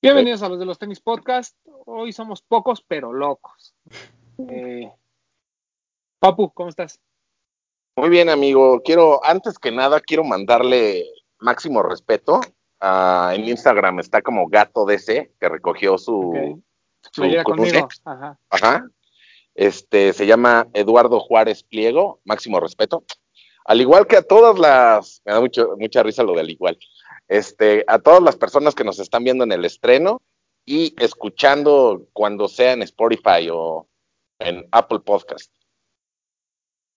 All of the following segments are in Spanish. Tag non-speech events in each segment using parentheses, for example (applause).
Bienvenidos a los de los tenis podcast. Hoy somos pocos pero locos. Eh, Papu, ¿cómo estás? Muy bien, amigo. Quiero, antes que nada, quiero mandarle máximo respeto. En Instagram está como Gato DC, que recogió su, Ok. su conmigo. Ajá. Ajá. Este se llama Eduardo Juárez Pliego, máximo respeto. Al igual que a todas las, me da mucho, mucha risa lo del igual. Este, a todas las personas que nos están viendo en el estreno y escuchando cuando sea en Spotify o en Apple Podcast.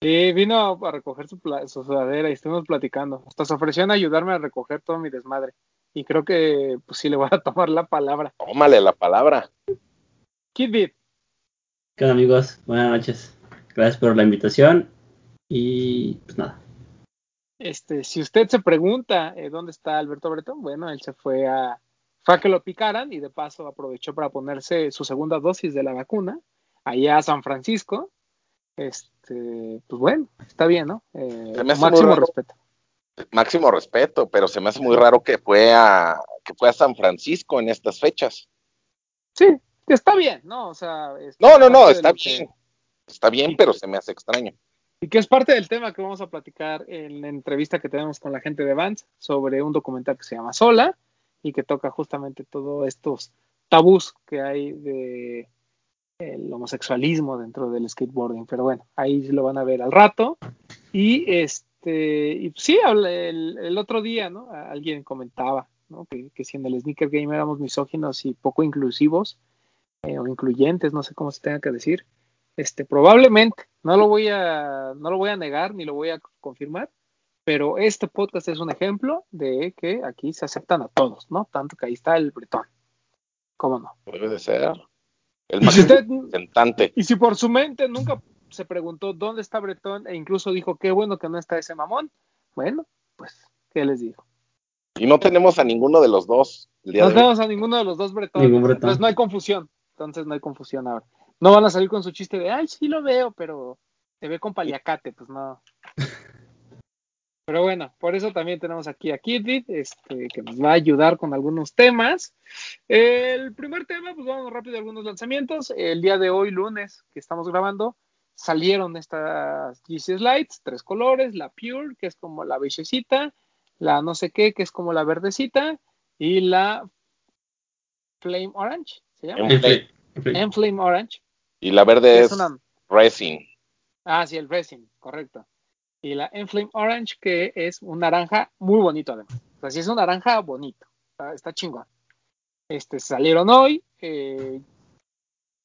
Sí, vino a recoger su, su sudadera y estuvimos platicando. Hasta se ofreció en ayudarme a recoger todo mi desmadre. Y creo que pues sí le voy a (laughs) tomar la palabra. Tómale la palabra. Kid Beat, ¿Qué onda amigos? Buenas noches. Gracias por la invitación y pues nada. Este, si usted se pregunta eh, dónde está Alberto Bretón, bueno, él se fue a, fue a que lo picaran y de paso aprovechó para ponerse su segunda dosis de la vacuna allá a San Francisco. Este, pues bueno, está bien, ¿no? Eh, máximo respeto. Máximo respeto, pero se me hace muy raro que fue a que fue a San Francisco en estas fechas. Sí, está bien, ¿no? O sea, No, no, no, está que- bien. Está bien, pero se me hace extraño. Y que es parte del tema que vamos a platicar en la entrevista que tenemos con la gente de Vans sobre un documental que se llama Sola y que toca justamente todos estos tabús que hay de el homosexualismo dentro del skateboarding. Pero bueno, ahí lo van a ver al rato. Y este, sí, el, el otro día, ¿no? Alguien comentaba. Que, que si en el sneaker game éramos misóginos y poco inclusivos eh, o incluyentes, no sé cómo se tenga que decir. Este, probablemente, no lo voy a, no lo voy a negar ni lo voy a confirmar, pero este podcast es un ejemplo de que aquí se aceptan a todos, ¿no? Tanto que ahí está el bretón. ¿Cómo no? Debe de ser. El Y si máximo usted, representante. y si por su mente nunca se preguntó dónde está Bretón e incluso dijo qué bueno que no está ese mamón, bueno, pues, ¿qué les digo? Y no tenemos a ninguno de los dos el día No de hoy. tenemos a ninguno de los dos Bretones, Bretón. entonces no hay confusión, entonces no hay confusión ahora. No van a salir con su chiste de, ay, sí lo veo, pero te ve con paliacate, pues no. Pero bueno, por eso también tenemos aquí a Kidbit, este, que nos va a ayudar con algunos temas. El primer tema, pues vamos rápido a algunos lanzamientos. El día de hoy, lunes, que estamos grabando, salieron estas GC Slides, tres colores, la Pure, que es como la beigecita, la no sé qué, que es como la verdecita, y la Flame Orange, ¿se llama? En En play. play, en play. En Flame Orange. Y la verde es es una, Racing. ah, sí, el resin, correcto. Y la Enflame Orange, que es un naranja muy bonito además. O sea, sí es un naranja bonito. Está, está chingón. Este, salieron hoy. eh,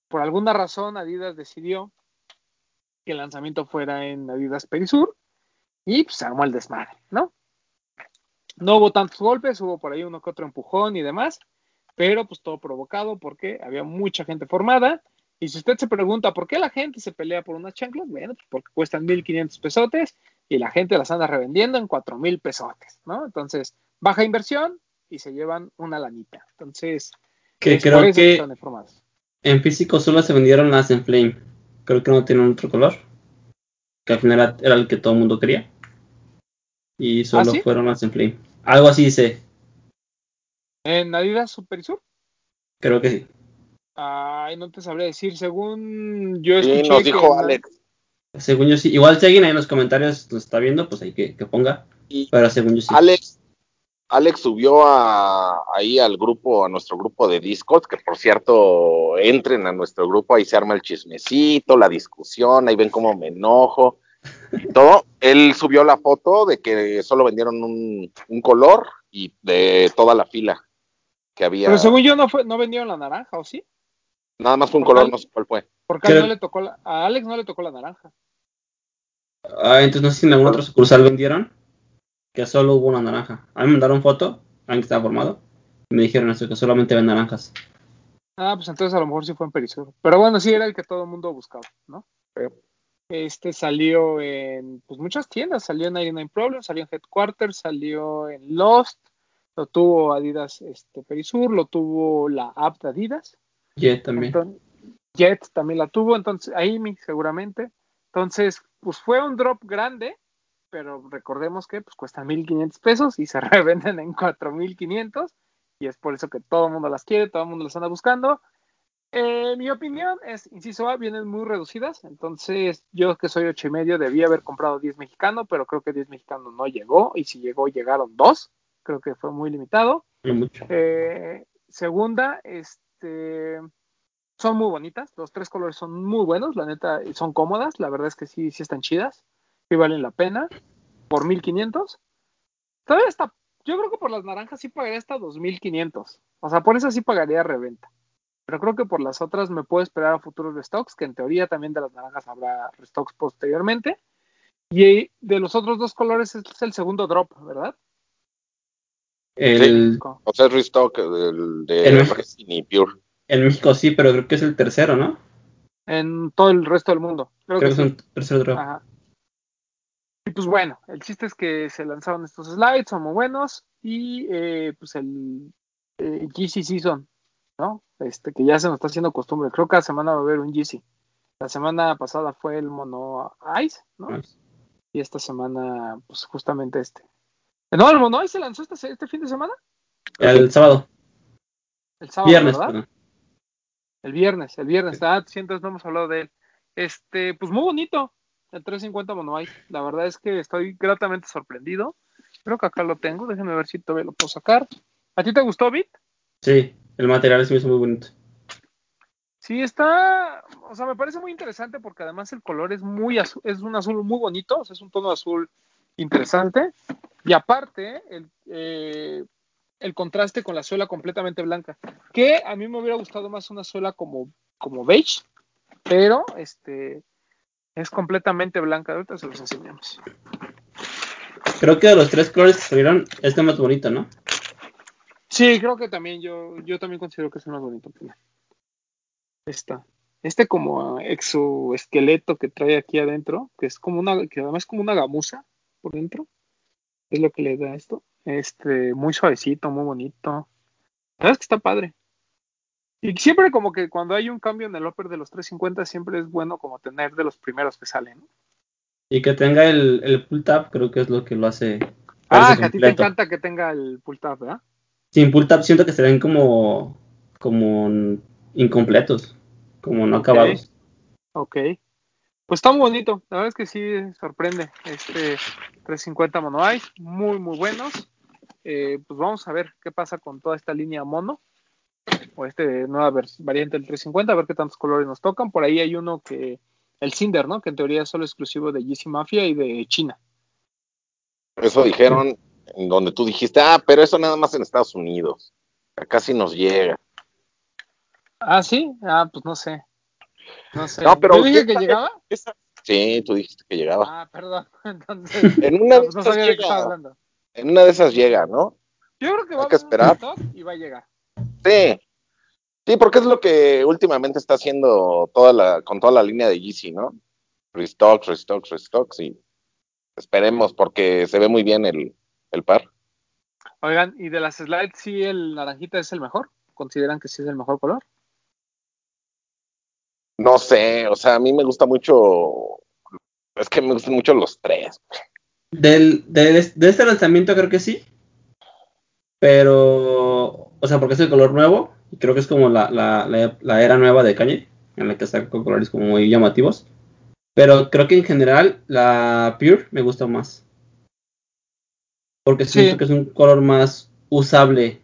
por alguna razón, Adidas decidió que el lanzamiento fuera en Adidas Perisur. Y pues se armó el desmadre, ¿no? No hubo tantos golpes, hubo por ahí uno que otro empujón y demás. Pero pues todo provocado porque había mucha gente formada. Y si usted se pregunta por qué la gente se pelea por unas chanclas, bueno, pues porque cuestan 1500 pesotes y la gente las anda revendiendo en 4000 pesotes, ¿no? Entonces, baja inversión y se llevan una lanita. Entonces, Que creo que están en físico solo se vendieron las en flame. Creo que no tienen otro color. Que al final era, era el que todo el mundo quería. Y solo ¿Ah, sí? fueron las en flame. Algo así dice. En Adidas Super y Sur, Creo que sí. Ay, no te sabría decir, según yo Sí, escuché nos que dijo Alex. Según yo sí. Igual si alguien ahí en los comentarios nos está viendo, pues hay que, que ponga. Y Pero según yo sí. Alex, Alex subió a, ahí al grupo, a nuestro grupo de Discord, que por cierto, entren a nuestro grupo, ahí se arma el chismecito, la discusión, ahí ven cómo me enojo y todo. Él subió la foto de que solo vendieron un, un color y de toda la fila que había. Pero según yo no fue, no vendieron la naranja, ¿o sí? Nada más fue un ¿Por color, cuál? no sé cuál fue. Porque no le tocó la- a Alex no le tocó la naranja. Ah, entonces no sé si en algún otro sucursal vendieron. Que solo hubo una naranja. A mí me mandaron foto. Alguien que estaba formado. Y me dijeron eso, que solamente ven naranjas. Ah, pues entonces a lo mejor sí fue en Perisur. Pero bueno, sí era el que todo el mundo buscaba, ¿no? Este salió en pues muchas tiendas, salió en 99 Problems, salió en Headquarters, salió en Lost, lo tuvo Adidas este, Perisur, lo tuvo la app de Adidas, Jet también. entonces, Jet también la tuvo, entonces Amy seguramente. Entonces, pues fue un drop grande, pero recordemos que pues cuestan 1500 pesos y se (laughs) revenden en 4500 y es por eso que todo el mundo las quiere, todo el mundo las anda buscando. Eh, mi opinión es, inciso A, vienen muy reducidas, entonces yo que soy ocho y medio debía haber comprado 10 mexicano, pero creo que 10 mexicano no llegó, y si llegó llegaron dos, creo que fue muy limitado. Eh, segunda, este, son muy bonitas, los tres colores son muy buenos, la neta, son cómodas, la verdad es que sí, sí están chidas, y valen la pena, por 1500. Todavía está, yo creo que por las naranjas sí pagaría hasta 2500, o sea, por eso sí pagaría reventa pero creo que por las otras me puedo esperar a futuros restocks, que en teoría también de las naranjas habrá restocks posteriormente. Y de los otros dos colores es el segundo drop, ¿verdad? El, o sea, es restock el de el, y Pure. En México sí, pero creo que es el tercero, ¿no? En todo el resto del mundo. Creo, que, es el tercer drop. Ajá. Y pues bueno, el chiste es que se lanzaron estos slides, son muy buenos. Y eh, pues el eh, GC Season ¿no? Este, que ya se nos está haciendo costumbre. Creo que cada semana va a haber un GC. La semana pasada fue el Mono Ice, ¿no? Y esta semana, pues justamente este. No, el Mono Ice se lanzó este, este fin de semana. El sábado. El sábado, viernes, ¿verdad? El viernes, el viernes. Ah, sientes, no hemos hablado de él. Este, pues muy bonito. El 350 Mono Ice. La verdad es que estoy gratamente sorprendido. Creo que acá lo tengo. Déjenme ver si todavía lo puedo sacar. ¿A ti te gustó, Bit? Sí, el material se me hizo muy bonito. Sí, está, o sea, me parece muy interesante porque además el color es muy azul, es un azul muy bonito, o sea, es un tono azul interesante. Y aparte, el, eh, el contraste con la suela completamente blanca, que a mí me hubiera gustado más una suela como, como beige, pero este es completamente blanca. Ahorita se los enseñamos. Creo que de los tres colores que salieron, este más bonito, ¿no? Sí, creo que también yo, yo también considero que es el más bonito. Esta. Este como exoesqueleto que trae aquí adentro, que es como una, que además es como una gamuza por dentro. Es lo que le da esto. Este, muy suavecito, muy bonito. La verdad es que está padre. Y siempre como que cuando hay un cambio en el upper de los 350, siempre es bueno como tener de los primeros que salen. Y que tenga el, el pull tab, creo que es lo que lo hace. Ah, que a ti te encanta que tenga el pull tab, ¿verdad? sin pull tab siento que se ven como, como incompletos, como no acabados. Ok. Pues está muy bonito, la verdad es que sí sorprende. Este 350 Mono Ice, muy muy buenos. Eh, pues vamos a ver qué pasa con toda esta línea mono o este nueva variante del 350, a ver qué tantos colores nos tocan. Por ahí hay uno que, el Cinder, ¿no? Que en teoría es solo exclusivo de GC Mafia y de China. Eso dijeron, en donde tú dijiste, ah, pero eso nada más en Estados Unidos. Acá sí nos llega. Ah, sí, ah, pues no sé. No sé. No, pero ¿Tú dije que llegaba? Sí, tú dijiste que llegaba. Ah, perdón. (laughs) Entonces, en una de esas llega. En una de esas llega, ¿no? Yo creo que va a esperar. y va a llegar. Sí. Sí, porque es lo que últimamente está haciendo toda la, con toda la línea de GC, ¿no? Restocks, restocks, restocks y esperemos porque se ve muy bien el, el par. Oigan, ¿y de las slides sí el naranjita es el mejor? ¿Consideran que sí es el mejor color? No sé, o sea, a mí me gusta mucho, es que me gustan mucho los tres. Del, de, este lanzamiento creo que sí, pero, o sea, porque es el color nuevo, y creo que es como la, la, la, era nueva de Kanye, en la que está con colores como muy llamativos. Pero creo que en general la Pure me gusta más. Porque siento que es un color más usable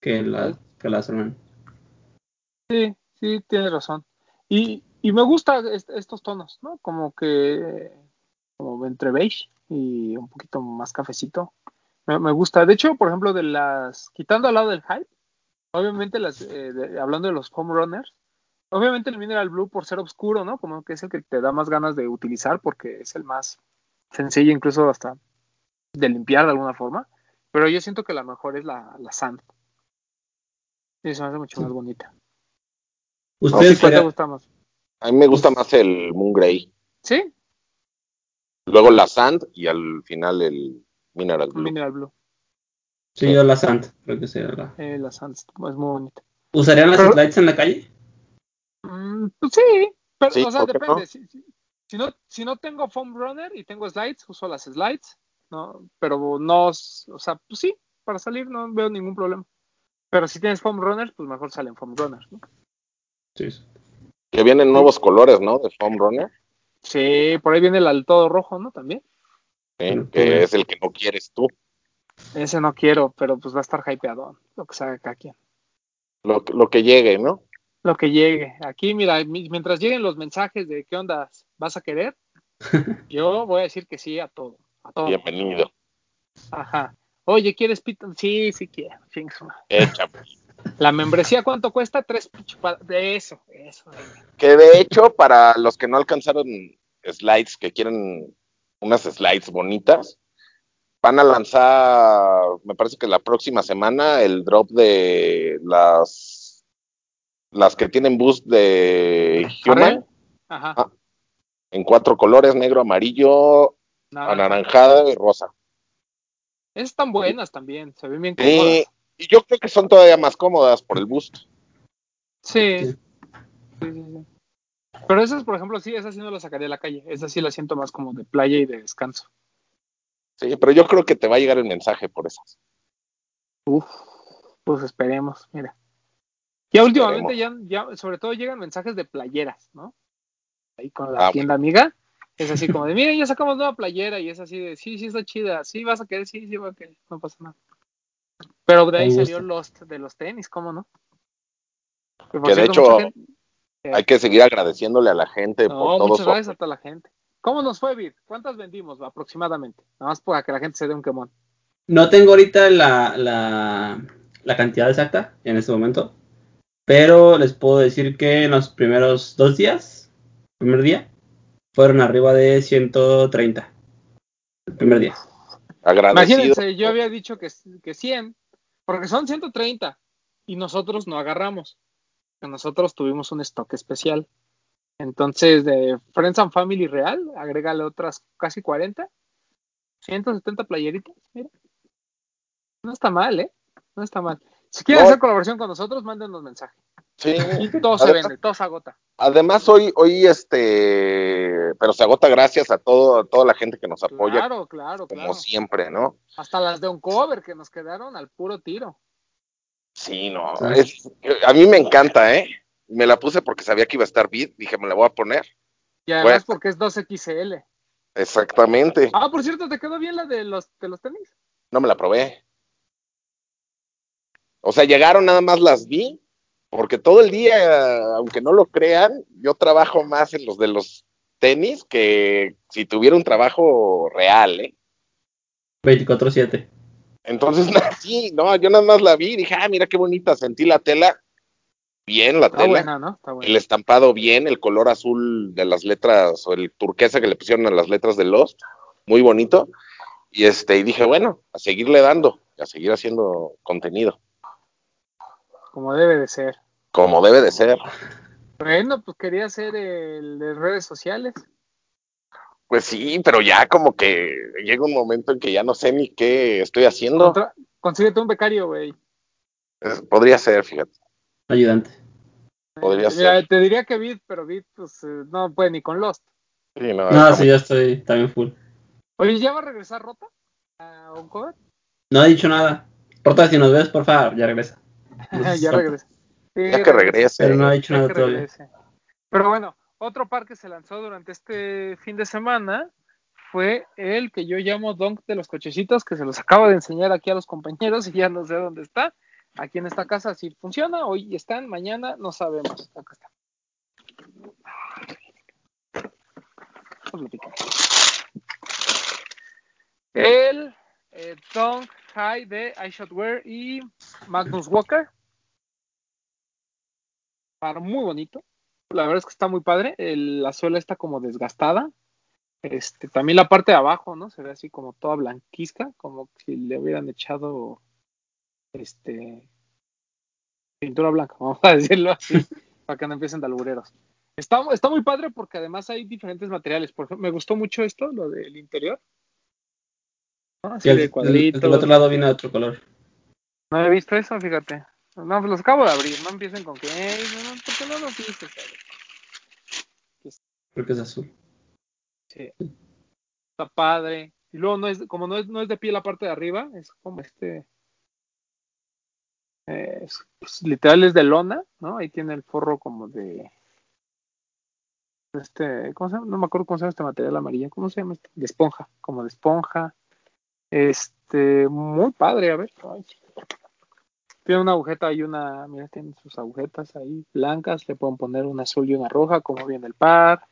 que la, que la Sí, sí, tienes razón. Y, y me gustan estos tonos, ¿no? Como que como entre beige y un poquito más cafecito. Me, gusta. De hecho, por ejemplo, de las. Quitando al lado del hype, obviamente, las eh, hablando de los home runners, obviamente el Mineral Blue, por ser oscuro, ¿no? Como que es el que te da más ganas de utilizar porque es el más sencillo, incluso hasta de limpiar de alguna forma, pero yo siento que la mejor es la, la sand. Y se me hace mucho más bonita. ¿Ustedes cuál te gusta más? A mí me gusta más el Moon Grey. ¿Sí? Luego la sand y al final el Mineral Blue. Mineral Blue. Sí, yo la sand, creo que sería la. Eh, la sand es muy bonita. ¿Usarían las slides en la calle? Mm, pues sí, pero o sea, depende. Si, si, no, si no tengo foam runner y tengo slides, uso las slides. ¿no? Pero no, o sea, pues sí, para salir, no veo ningún problema. Pero si tienes foam runners, pues mejor salen foam runners, ¿no? Sí, sí. Que vienen nuevos colores, ¿no? De Foam Runner. Sí, por ahí viene el al todo rojo, ¿no? También. ¿sí? Que pues. es el que no quieres tú. Ese no quiero, pero pues va a estar hypeado, lo que sabe cada quien. Lo, lo que llegue, ¿no? Lo que llegue. Aquí, mira, mi- mientras lleguen los mensajes de qué onda vas a querer, (laughs) yo voy a decir que sí a todo. A todo. Bienvenido. Ajá. Oye, ¿quieres pito? Sí, sí quiero. Echa. (laughs) La membresía, ¿cuánto cuesta? Tres De eso, eso. Que de hecho, para los que no alcanzaron slides, que quieren unas slides bonitas, van a lanzar, me parece que la próxima semana, el drop de las las que tienen boost de Human. Ajá. Ah, en cuatro colores, negro, amarillo, Nada. anaranjado y rosa. Están buenas también, se ven bien cómodas. Y, y yo creo que son todavía más cómodas por el. Sí. Sí. Sí, sí, sí. Pero esas, por ejemplo, sí, esas sí no las sacaría a la calle. Esas sí las siento más como de playa y de descanso. Sí, pero yo creo que te va a llegar el mensaje por esas. Uf, pues esperemos, mira. Ya últimamente ya, ya, sobre todo llegan mensajes de playeras, ¿no? Ahí con la Ah, tienda amiga. Es así (laughs) como de, miren, ya sacamos nueva playera y es así de, sí, sí está chida, sí vas a querer, sí, sí va a querer, no pasa nada. Pero de ahí salió. Lost de los tenis, ¿cómo no? por Que de hecho, gente- Hay que seguir agradeciéndole a la gente No, por todo muchas gracias a toda la gente. ¿Cómo nos fue, Vid? ¿Cuántas vendimos aproximadamente? Nada más para que la gente se dé un quemón. No tengo ahorita la, la, la cantidad exacta en este momento, pero les puedo decir que en los primeros dos días, primer día, fueron arriba de 130. El primer día. agradecido. Imagínense, yo había dicho que, que 100, porque son 130 y nosotros no agarramos. Nosotros tuvimos un stock especial. Entonces, de Friends and Family Real, agrégale otras casi 40, 170 playeritas. Mira, no está mal, ¿eh? No está mal. Si quieren No. hacer colaboración con nosotros, mándenos mensaje. Sí. Y todo se vende, todo se agota. Además, hoy, hoy, este, pero se agota gracias a todo, a toda la gente que nos apoya, Claro, claro, como claro. siempre, ¿no? Hasta las de un cover que nos quedaron al puro tiro. Sí, no. Es- a mí me encanta, ¿eh? Me la puse porque sabía que iba a estar beat, dije, me la voy a poner. Y además Bueno. porque es 2XL. Exactamente. Ah, por cierto, ¿te quedó bien la de los, de los tenis? No me la probé. O sea, llegaron nada más las vi, porque todo el día, aunque no lo crean, yo trabajo más en los de los tenis que si tuviera un trabajo real, ¿eh? 24-7. Entonces, (laughs) sí, no, yo nada más la vi y dije, ah, mira qué bonita, sentí la tela, bien la Está tela, buena, ¿no? Está buena. el estampado bien, el color azul de las letras, o el turquesa que le pusieron a las letras de Lost, muy bonito, y este, y dije, bueno, a seguirle dando, a seguir haciendo contenido, Como debe de ser. como debe de ser. Bueno, pues quería hacer el de redes sociales. Pues sí, pero ya como que llega un momento en que ya no sé ni qué estoy haciendo. Contra- consíguete un becario, güey. Es- podría ser, fíjate, Ayudante. podría ser. te diría que Vid, pero Vid, pues eh, no puede ni con Lost. Sí, no, No, sí, yo estoy también full. Oye, ¿ya va a regresar Rota? ¿A un cover? No ha dicho nada. Rota, si nos ves, por favor, ya regresa. (laughs) Ya regresa. Sí, Ya que regrese. Pero no ha dicho Ya nada todavía. Pero bueno, otro par que se lanzó durante este fin de semana fue el que yo llamo Donk de los cochecitos, que se los acabo de enseñar aquí a los compañeros y ya no sé dónde está. Aquí en esta casa sí funciona, hoy están, mañana no sabemos. Acá está. El eh, Dunk High de iShotwear y Magnus Walker. Par muy bonito. La verdad es que está muy padre. El- la suela está como desgastada. Este, también la parte de abajo, ¿no? Se ve así como toda blanquizca, como si le hubieran ejado este pintura blanca, (laughs) vamos a decirlo así, (laughs) para que no empiecen de albureros. Está, está muy padre porque además hay diferentes materiales. Por ejemplo, me gustó mucho esto, lo del interior. ¿No? Así el, de cuadritos. el del otro lado viene otro color. No he visto eso, fíjate. No, pues los acabo de abrir. No empiecen con que, "Ey, no, no, ¿por qué no los? Creo que es azul. Sí. Está padre. Y luego no es, como no es, no es de pie la parte de arriba, es como este, Eh, pues, literal es de lona, ¿no? Ahí tiene el forro como de. Este, ¿cómo se llama? No me acuerdo cómo se llama este material amarillo. ¿Cómo se llama? Este? De esponja, como de esponja. Este, muy padre, a ver. Tiene una agujeta y una, mira, tiene sus agujetas ahí blancas. Le pueden poner una azul y una roja, como viene el par.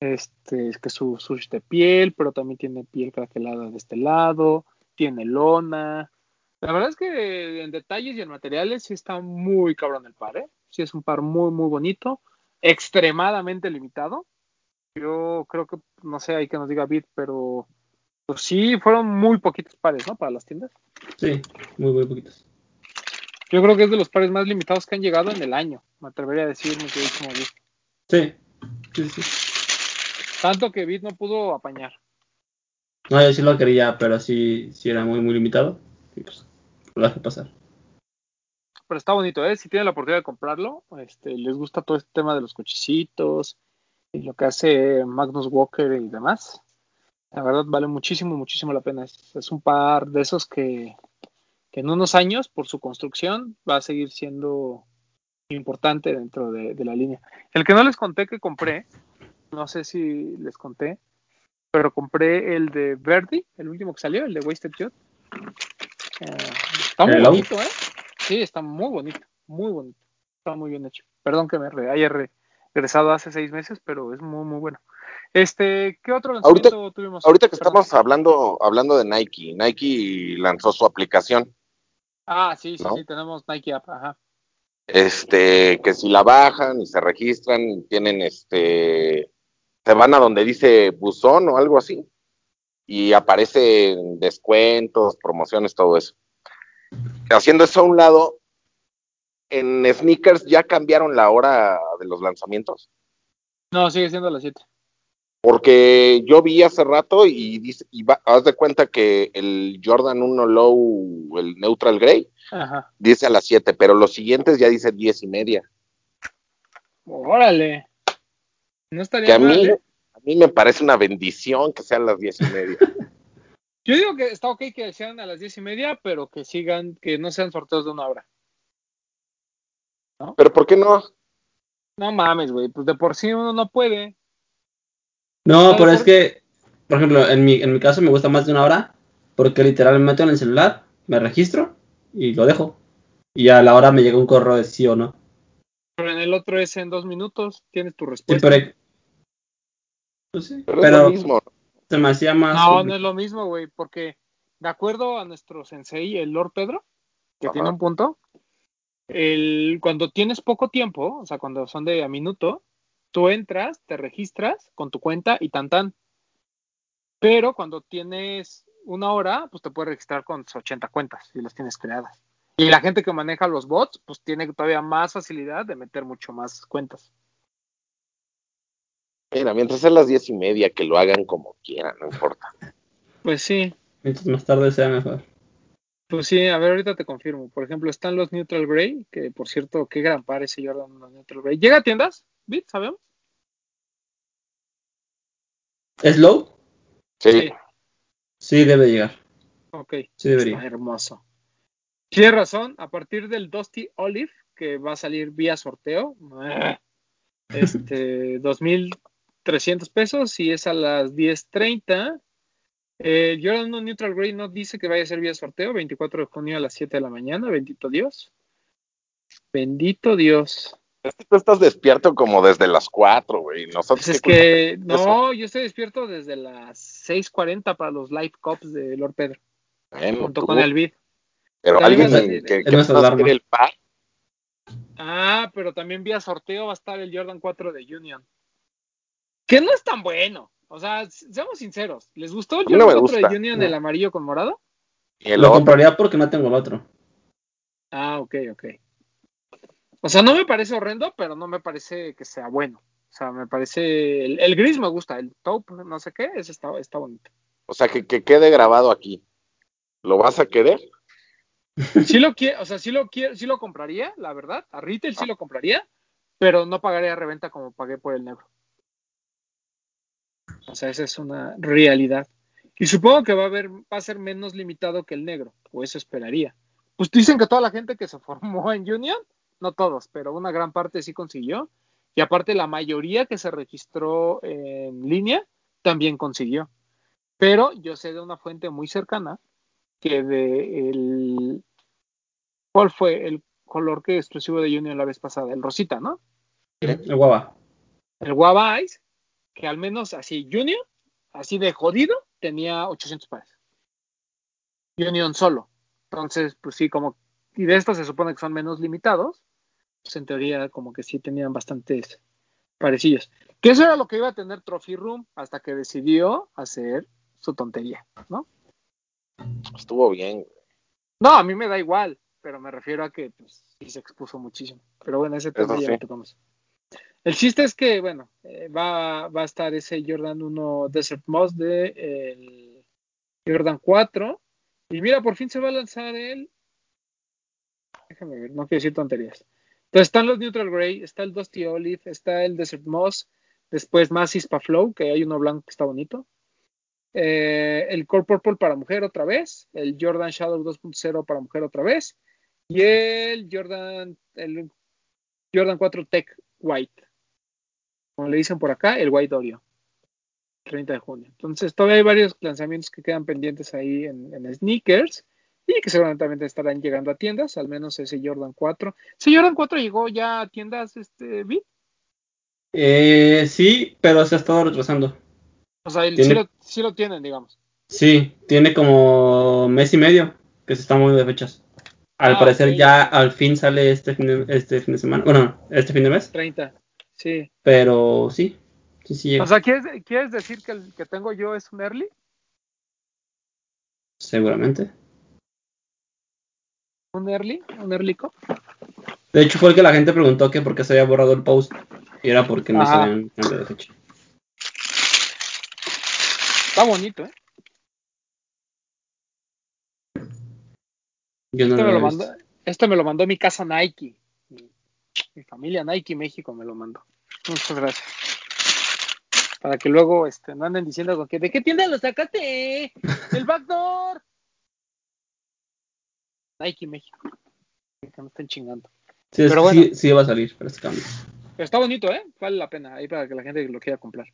Este, es que su sush de piel, pero también tiene piel craquelada de este lado. Tiene lona la verdad es que en detalles y en materiales sí está muy cabrón el par, ¿eh? Sí es un par muy, muy bonito, extremadamente limitado. Yo creo que, no sé, hay que nos diga Bit, pero pues sí fueron muy poquitos pares, ¿no? Para las tiendas. Sí, muy, muy poquitos. Yo creo que es de los pares más limitados que han llegado en el año, me atrevería a decir, mi querido Bit. Sí, sí, sí. Tanto que Bit no pudo apañar. No, yo sí lo quería, pero sí, sí era muy, muy limitado. Pues, lo hace pasar. Pero está bonito, ¿eh? Si tienen la oportunidad de comprarlo, este, les gusta todo este tema de los cochecitos y lo que hace Magnus Walker y demás. La verdad vale muchísimo, muchísimo la pena. Es, un par de esos que, que, en unos años, por su construcción, va a seguir siendo importante dentro de, la línea. El que no les conté que compré, no sé si les conté, pero compré el de Verdi, el último que salió, el de Wasted Jot. Eh, está muy bonito, ¿eh? Sí, está muy bonito, muy bonito. Está muy bien hecho. Perdón que me haya regresado hace seis meses, pero es muy, muy bueno. Este, ¿qué otro lanzamiento ahorita, tuvimos? Ahorita que estamos hablando, hablando de Nike, Nike lanzó su aplicación. Ah, sí, sí, sí, tenemos Nike App, ajá. Este, que si la bajan y se registran, tienen este, se van a donde dice buzón o algo así y aparecen descuentos, promociones, todo eso. Haciendo eso a un lado, en sneakers ya cambiaron la hora de los lanzamientos. No, sigue siendo las 7. Porque yo vi hace rato y, dice, y haz de cuenta que el Jordan 1 Low, el Neutral Gray, dice a las 7, pero los siguientes ya dice 10 y media. Órale. No estaría que a mí, ¿eh? mí me parece una bendición que sean las diez y media. (laughs) Yo digo que está ok que sean a las diez y media, pero que sigan, que no sean sorteos de una hora. ¿Pero por qué no? No mames, güey, pues de por sí uno no puede. No, pero es que, por ejemplo, en mi, en mi caso me gusta más de una hora, porque literalmente meto en el celular, me registro y lo dejo. Y a la hora me llega un correo de sí o no. Pero en el otro es en dos minutos, tienes tu respuesta. Pues pero, es lo mismo. se me hacía más. No, no es lo mismo, güey, porque de acuerdo a nuestro sensei, el Lord Pedro, que tiene un punto, el, cuando tienes poco tiempo, o sea, cuando son de a minuto, tú entras, te registras con tu cuenta y tan tan. Pero cuando tienes una hora, pues te puedes registrar con 80 cuentas y las tienes creadas. Y la gente que maneja los bots, pues tiene todavía más facilidad de meter mucho más cuentas. Mira, mientras sean las diez y media, que lo hagan como quieran, no importa. Pues sí. Mientras más tarde sea mejor. Pues sí, a ver, ahorita te confirmo. Por ejemplo, están los Neutral Grey, que por cierto, qué gran par ese Jordan los Neutral Grey. ¿Llega a tiendas? ¿Bit? ¿Sabemos? ¿Es low? Sí. sí. debe llegar. Ok. Sí debería. Está hermoso. Tienes razón, a partir del Dusty Olive, que va a salir vía sorteo, este, (laughs) 2000 300 pesos y es a las 10.30. Eh, Jordan no Neutral Grey no dice que vaya a ser vía sorteo, 24 de junio a las 7 de la mañana, bendito Dios. Bendito Dios. Es que tú estás despierto como desde las 4, güey. Nosotros pues es que, no, yo estoy despierto desde las 6.40 para los live cops de Lord Pedro. junto con el vid. Pero alguien que, que, que el par. Ah, pero también vía sorteo va a estar el Jordan 4 de Union. Que no es tan bueno. O sea, seamos sinceros. ¿Les gustó el no otro de Union del amarillo con morado? Y lo compraría porque no tengo el otro. Ah, ok, ok. O sea, no me parece horrendo, pero no me parece que sea bueno. O sea, me parece. El, gris me gusta, el taupe, no sé qué, ese está, está bonito. O sea, que, quede grabado aquí. ¿Lo vas a querer? Sí lo quiero, o sea, sí lo quiero, sí lo compraría, la verdad. A retail sí lo compraría, pero no pagaría reventa como pagué por el negro. O sea, esa es una realidad. Y supongo que va a haber, va a ser menos limitado que el negro, o eso esperaría. pues dicen que toda la gente que se (laughs) formó en Union, no todos, pero una gran parte sí consiguió. Y aparte la mayoría que se registró en línea también consiguió. Pero yo sé de una fuente muy cercana que de el ¿cuál fue el color que exclusivo de Union la vez pasada? El rosita, ¿no? El guava. El guava ice, que al menos así Union, así de jodido, tenía 800 pares. Union solo. Entonces, pues sí, como y de estos se supone que son menos limitados, pues en teoría como que sí tenían bastantes parecidos. Que eso era lo que iba a tener Trophy Room hasta que decidió hacer su tontería, ¿no? Estuvo bien. No, a mí me da igual, pero me refiero a que pues, sí se expuso muchísimo. Pero bueno, ese tema ya sí. lo tocamos. El chiste es que, bueno, eh, va, va a estar ese Jordan 1 Desert Moss de el Jordan 4. Y mira, por fin se va a lanzar el. Déjame ver, no quiero decir tonterías. Entonces están los Neutral Grey, está el Dusty Olive, está el Desert Moss, después más Ispa Flow, que hay uno blanco que está bonito. Eh, el Core Purple para mujer otra vez, el Jordan Shadow 2.0 para mujer otra vez, y el Jordan, el Jordan 4 Tech White. Como le dicen por acá, el White Oreo. 30 de junio. Entonces, todavía hay varios lanzamientos que quedan pendientes ahí en, en sneakers y que seguramente estarán llegando a tiendas, al menos ese Jordan 4. ¿Ese Jordan 4 llegó ya a tiendas, este, Bit? Eh, sí, pero se ha estado retrasando. O sea, el- Tiene- sí, lo, sí lo tienen, digamos. Sí, tiene como mes y medio que se está moviendo de fechas. Al Ah, parecer ya al fin sale este fin de, este fin de semana. Bueno, este fin de mes. 30. Sí. Pero sí, sí, sí llega. O sea, ¿quieres, quieres decir que el que tengo yo es un early? seguramente. ¿Un early? ¿Un earlyco? De hecho, fue el que la gente preguntó que por qué se había borrado el post. Y era porque no se habían cambiado de fecha. Está bonito, ¿eh? Yo no Este lo me lo había mandó, visto. este me lo mandó mi casa Nike. Mi, mi familia Nike México me lo mandó. Muchas gracias. Para que luego este, no anden diciendo con que, ¿de qué tienda lo sacaste? (laughs) ¡El backdoor! Nike México. Que no estén chingando. Sí, Pero bueno. sí, sí va a salir para este cambio. Pero está bonito, ¿eh? Vale la pena ahí para que la gente lo quiera comprar.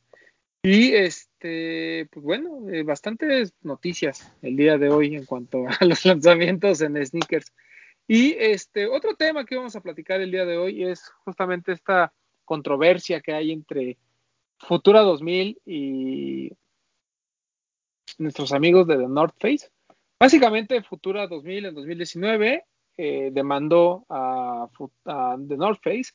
Y este, pues bueno, eh, bastantes noticias el día de hoy en cuanto (laughs) a los lanzamientos en sneakers. Y este, otro tema que vamos a platicar el día de hoy es justamente esta controversia que hay entre Futura 2000 y nuestros amigos de The North Face. Básicamente, Futura 2000 en 2019 eh, demandó a, The North Face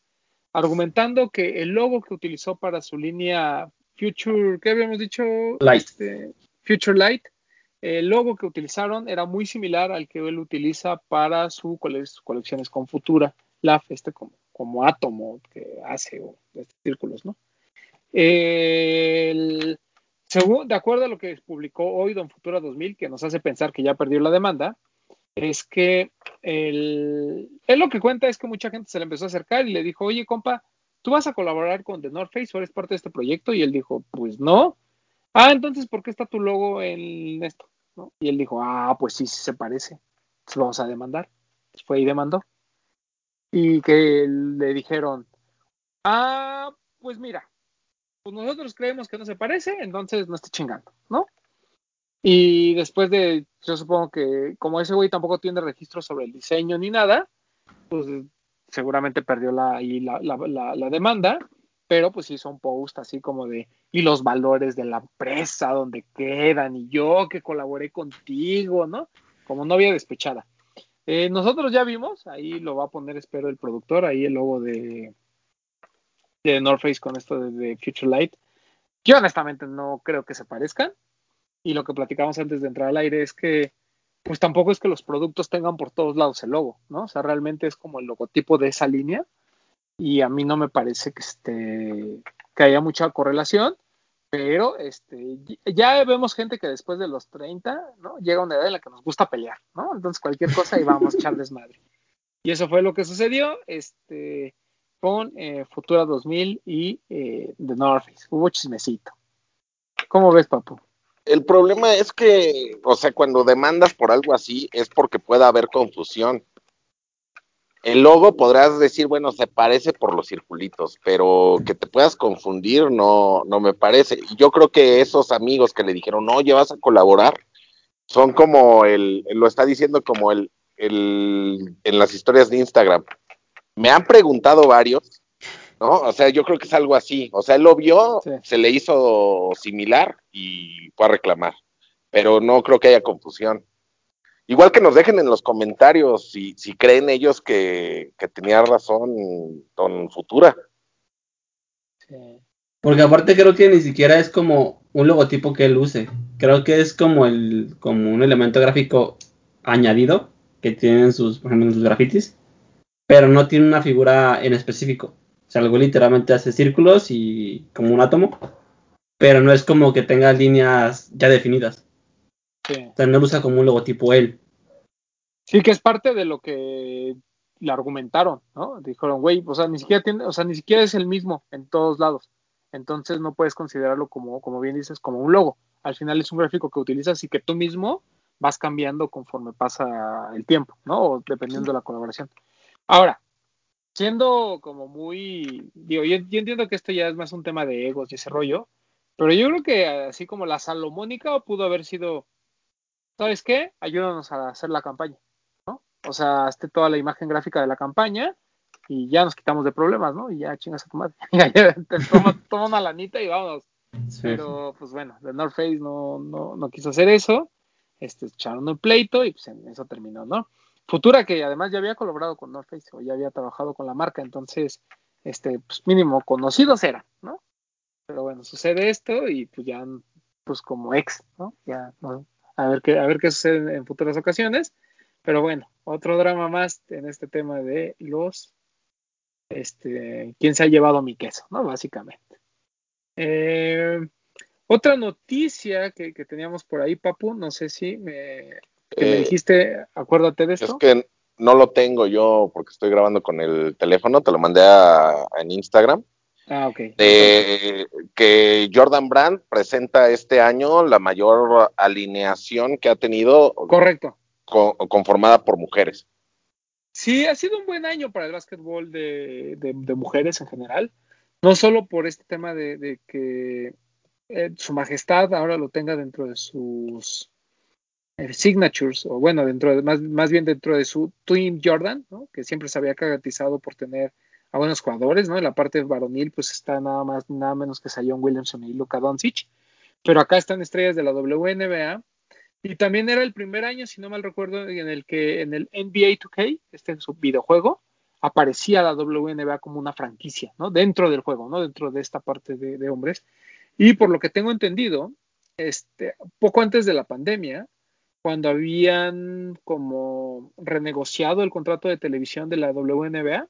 argumentando que el logo que utilizó para su línea Future, ¿qué habíamos dicho? Light. Este, Future Light. El logo que utilizaron era muy similar al que él utiliza para cole- sus colecciones con Futura, LAF, este como, como átomo que hace o estos círculos, ¿no? El- según, de acuerdo a lo que publicó hoy Don Futura 2000, que nos hace pensar que ya perdió la demanda, es que él lo que cuenta es que mucha gente se le empezó a acercar y le dijo, oye, compa, ¿tú vas a colaborar con The North Face o eres parte de este proyecto? Y él dijo, pues no. Ah, entonces, ¿por qué está tu logo en esto? ¿No? Y él dijo, ah, pues sí, sí se parece. Pues lo vamos a demandar. Pues fue y demandó. Y que le dijeron, ah, pues mira, pues nosotros creemos que no se parece, entonces no esté chingando, ¿no? Y después de, yo supongo que como ese güey tampoco tiene registro sobre el diseño ni nada, pues seguramente perdió la, la demanda, pero pues hizo un post así como de, y los valores de la empresa, donde quedan, y yo que colaboré contigo, ¿no? Como novia despechada. Eh, nosotros ya vimos, ahí lo va a poner, espero, el productor, ahí el logo de, de North Face con esto de, de Future Light. Yo honestamente no creo que se parezcan. Y lo que platicamos antes de entrar al aire es que, pues tampoco es que los productos tengan por todos lados el logo, ¿no? O sea, realmente es como el logotipo de esa línea. Y a mí no me parece que, este, que haya mucha correlación. Pero este, ya vemos gente que después de los 30, ¿no? Llega una edad en la que nos gusta pelear, ¿no? Entonces cualquier cosa y vamos echar desmadre. Y eso fue lo que sucedió este, con eh, Futura 2000 y eh, The North Face. Hubo chismecito. ¿Cómo ves, papu? El problema es que, o sea, cuando demandas por algo así es porque puede haber confusión. El logo podrás decir, bueno, se parece por los circulitos, pero que te puedas confundir no, no me parece. Yo creo que esos amigos que le dijeron, oye, vas a colaborar, son como el, lo está diciendo como el, el, en las historias de Instagram. Me han preguntado varios, ¿no? O sea, yo creo que es algo así. O sea, él lo vio, Sí. se le hizo similar y fue a reclamar. Pero no creo que haya confusión. Igual que nos dejen en los comentarios si, si creen ellos que, que tenía razón Don Futura. Sí. Porque aparte creo que ni siquiera es como un logotipo que él use. Creo que es como el como un elemento gráfico añadido que tienen sus, por ejemplo, en sus grafitis, pero no tiene una figura en específico. O sea, algo literalmente hace círculos y como un átomo, pero no es como que tenga líneas ya definidas. Sí. O sea, no lo usa como un logotipo él. Sí, que es parte de lo que le argumentaron, ¿no? Dijeron, güey, o sea, ni siquiera tiene, o sea, ni siquiera es el mismo en todos lados. Entonces no puedes considerarlo como, como bien dices, como un logo. Al final es un gráfico que utilizas y que tú mismo vas cambiando conforme pasa el tiempo, ¿no? O dependiendo de la colaboración. Ahora, siendo como muy, digo, yo, yo entiendo que esto ya es más un tema de egos y ese rollo, pero yo creo que así como la salomónica pudo haber sido, ¿sabes qué? Ayúdanos a hacer la campaña, ¿no? O sea, hazte toda la imagen gráfica de la campaña y ya nos quitamos de problemas, ¿no? Y ya chingas a tu madre. (laughs) Toma, toma una lanita y vámonos. Pero, pues bueno, The North Face no, no, no quiso hacer eso. Este, echaron un pleito y pues en eso terminó, ¿no? Futura, que además ya había colaborado con North Face o ya había trabajado con la marca, entonces, este, pues mínimo conocidos eran, ¿no? Pero bueno, sucede esto y pues ya, pues como ex, ¿no? Ya, ¿no? A ver qué, a ver qué sucede en, futuras ocasiones. Pero bueno, otro drama más en este tema de los, este, quién se ha llevado mi queso, ¿no? Básicamente. Eh, otra noticia que, teníamos por ahí, Papu, no sé si me, que me dijiste, acuérdate de esto. Es que no lo tengo yo porque estoy grabando con el teléfono, te lo mandé a, en Instagram. Ah, ok. De, que Jordan Brand presenta este año la mayor alineación que ha tenido. Correcto. Con, conformada por mujeres. Sí, ha sido un buen año para el básquetbol de, de, de mujeres en general. No solo por este tema de, de que eh, su majestad ahora lo tenga dentro de sus eh, signatures, o bueno, dentro de, más, más bien dentro de su Team Jordan, ¿no? que siempre se había caracterizado por tener a buenos jugadores, ¿no? En la parte varonil, pues está nada más, nada menos que Zion Williamson y Luka Doncic, pero acá están estrellas de la WNBA, y también era el primer año, si no mal recuerdo, en el que en el NBA 2K, este su videojuego, aparecía la WNBA como una franquicia, ¿no? Dentro del juego, ¿no? Dentro de esta parte de, de hombres. Y por lo que tengo entendido, este, poco antes de la pandemia, cuando habían como renegociado el contrato de televisión de la WNBA,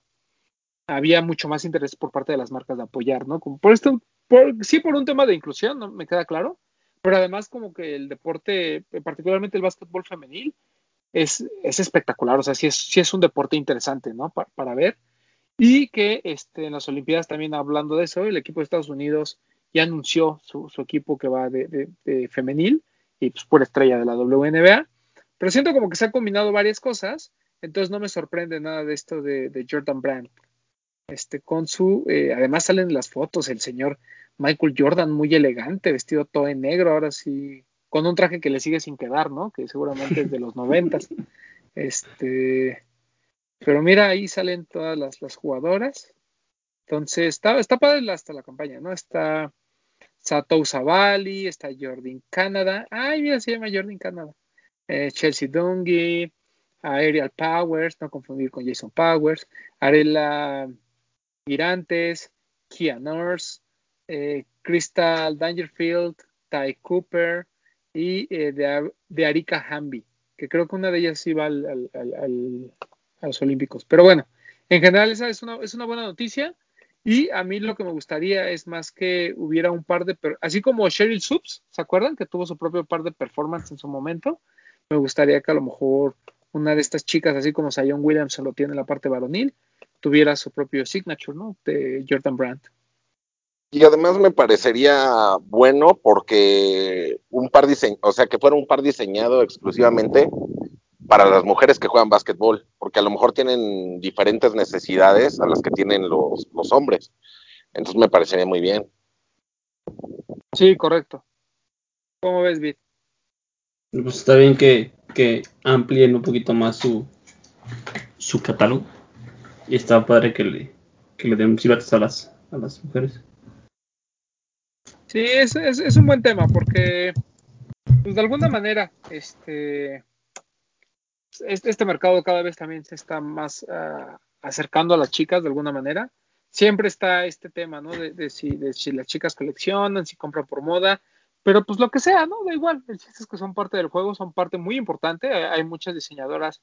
había mucho más interés por parte de las marcas de apoyar, ¿no? Como por esto, por, sí por un tema de inclusión, ¿no? Me queda claro, pero además como que el deporte, particularmente el básquetbol femenil, es, es espectacular, o sea, sí es, sí es un deporte interesante, ¿no? Para, para ver. Y que este, en las Olimpiadas también hablando de eso, el equipo de Estados Unidos ya anunció su, equipo que va de, femenil y pues por estrella de la WNBA. Pero siento como que se han combinado varias cosas, entonces no me sorprende nada de esto de, de Jordan Brand. Este, con su, eh, además salen las fotos, el señor Michael Jordan muy elegante, vestido todo en negro, ahora sí, con un traje que le sigue sin quedar, ¿no? Que seguramente es de los noventas. (laughs) Este, pero mira, ahí salen todas las, las jugadoras. Entonces, está, está padre hasta la campaña, ¿no? Está Satou Savali, está Jordan Canada. Ay, mira, se llama Jordan Canada. Eh, Chelsea Dungy, Ariel Powers, no confundir con Jason Powers, Arela Girantes, Kia Nurse, eh, Crystal Dangerfield, Ty Cooper y eh, de, de, Arika Hamby, que creo que una de ellas iba al, al, al, a los Olímpicos. Pero bueno, en general esa es una, es una buena noticia. Y a mí lo que me gustaría es más que hubiera un par de, así como Cheryl Subs, ¿se acuerdan? Que tuvo su propio par de performance en su momento. Me gustaría que a lo mejor una de estas chicas, así como Zion Williams lo tiene en la parte varonil, tuviera su propio signature, ¿no? De Jordan Brandt. Y además me parecería bueno porque un par diseñado, o sea, que fuera un par diseñado exclusivamente para las mujeres que juegan básquetbol, porque a lo mejor tienen diferentes necesidades a las que tienen los, los hombres. Entonces me parecería muy bien. Sí, correcto. ¿Cómo ves, Bit? Pues está bien que, que amplíen un poquito más su, su catálogo. Y está padre que le, que le den pilates a las, a las mujeres. Sí, es, es, es un buen tema porque, pues de alguna manera, este, este, mercado cada vez también se está más uh, acercando a las chicas de alguna manera. Siempre está este tema, ¿no? De, si, de si las chicas coleccionan, si compran por moda, pero pues lo que sea, ¿no? Da igual, el chiste es que son parte del juego, son parte muy importante. Hay, hay muchas diseñadoras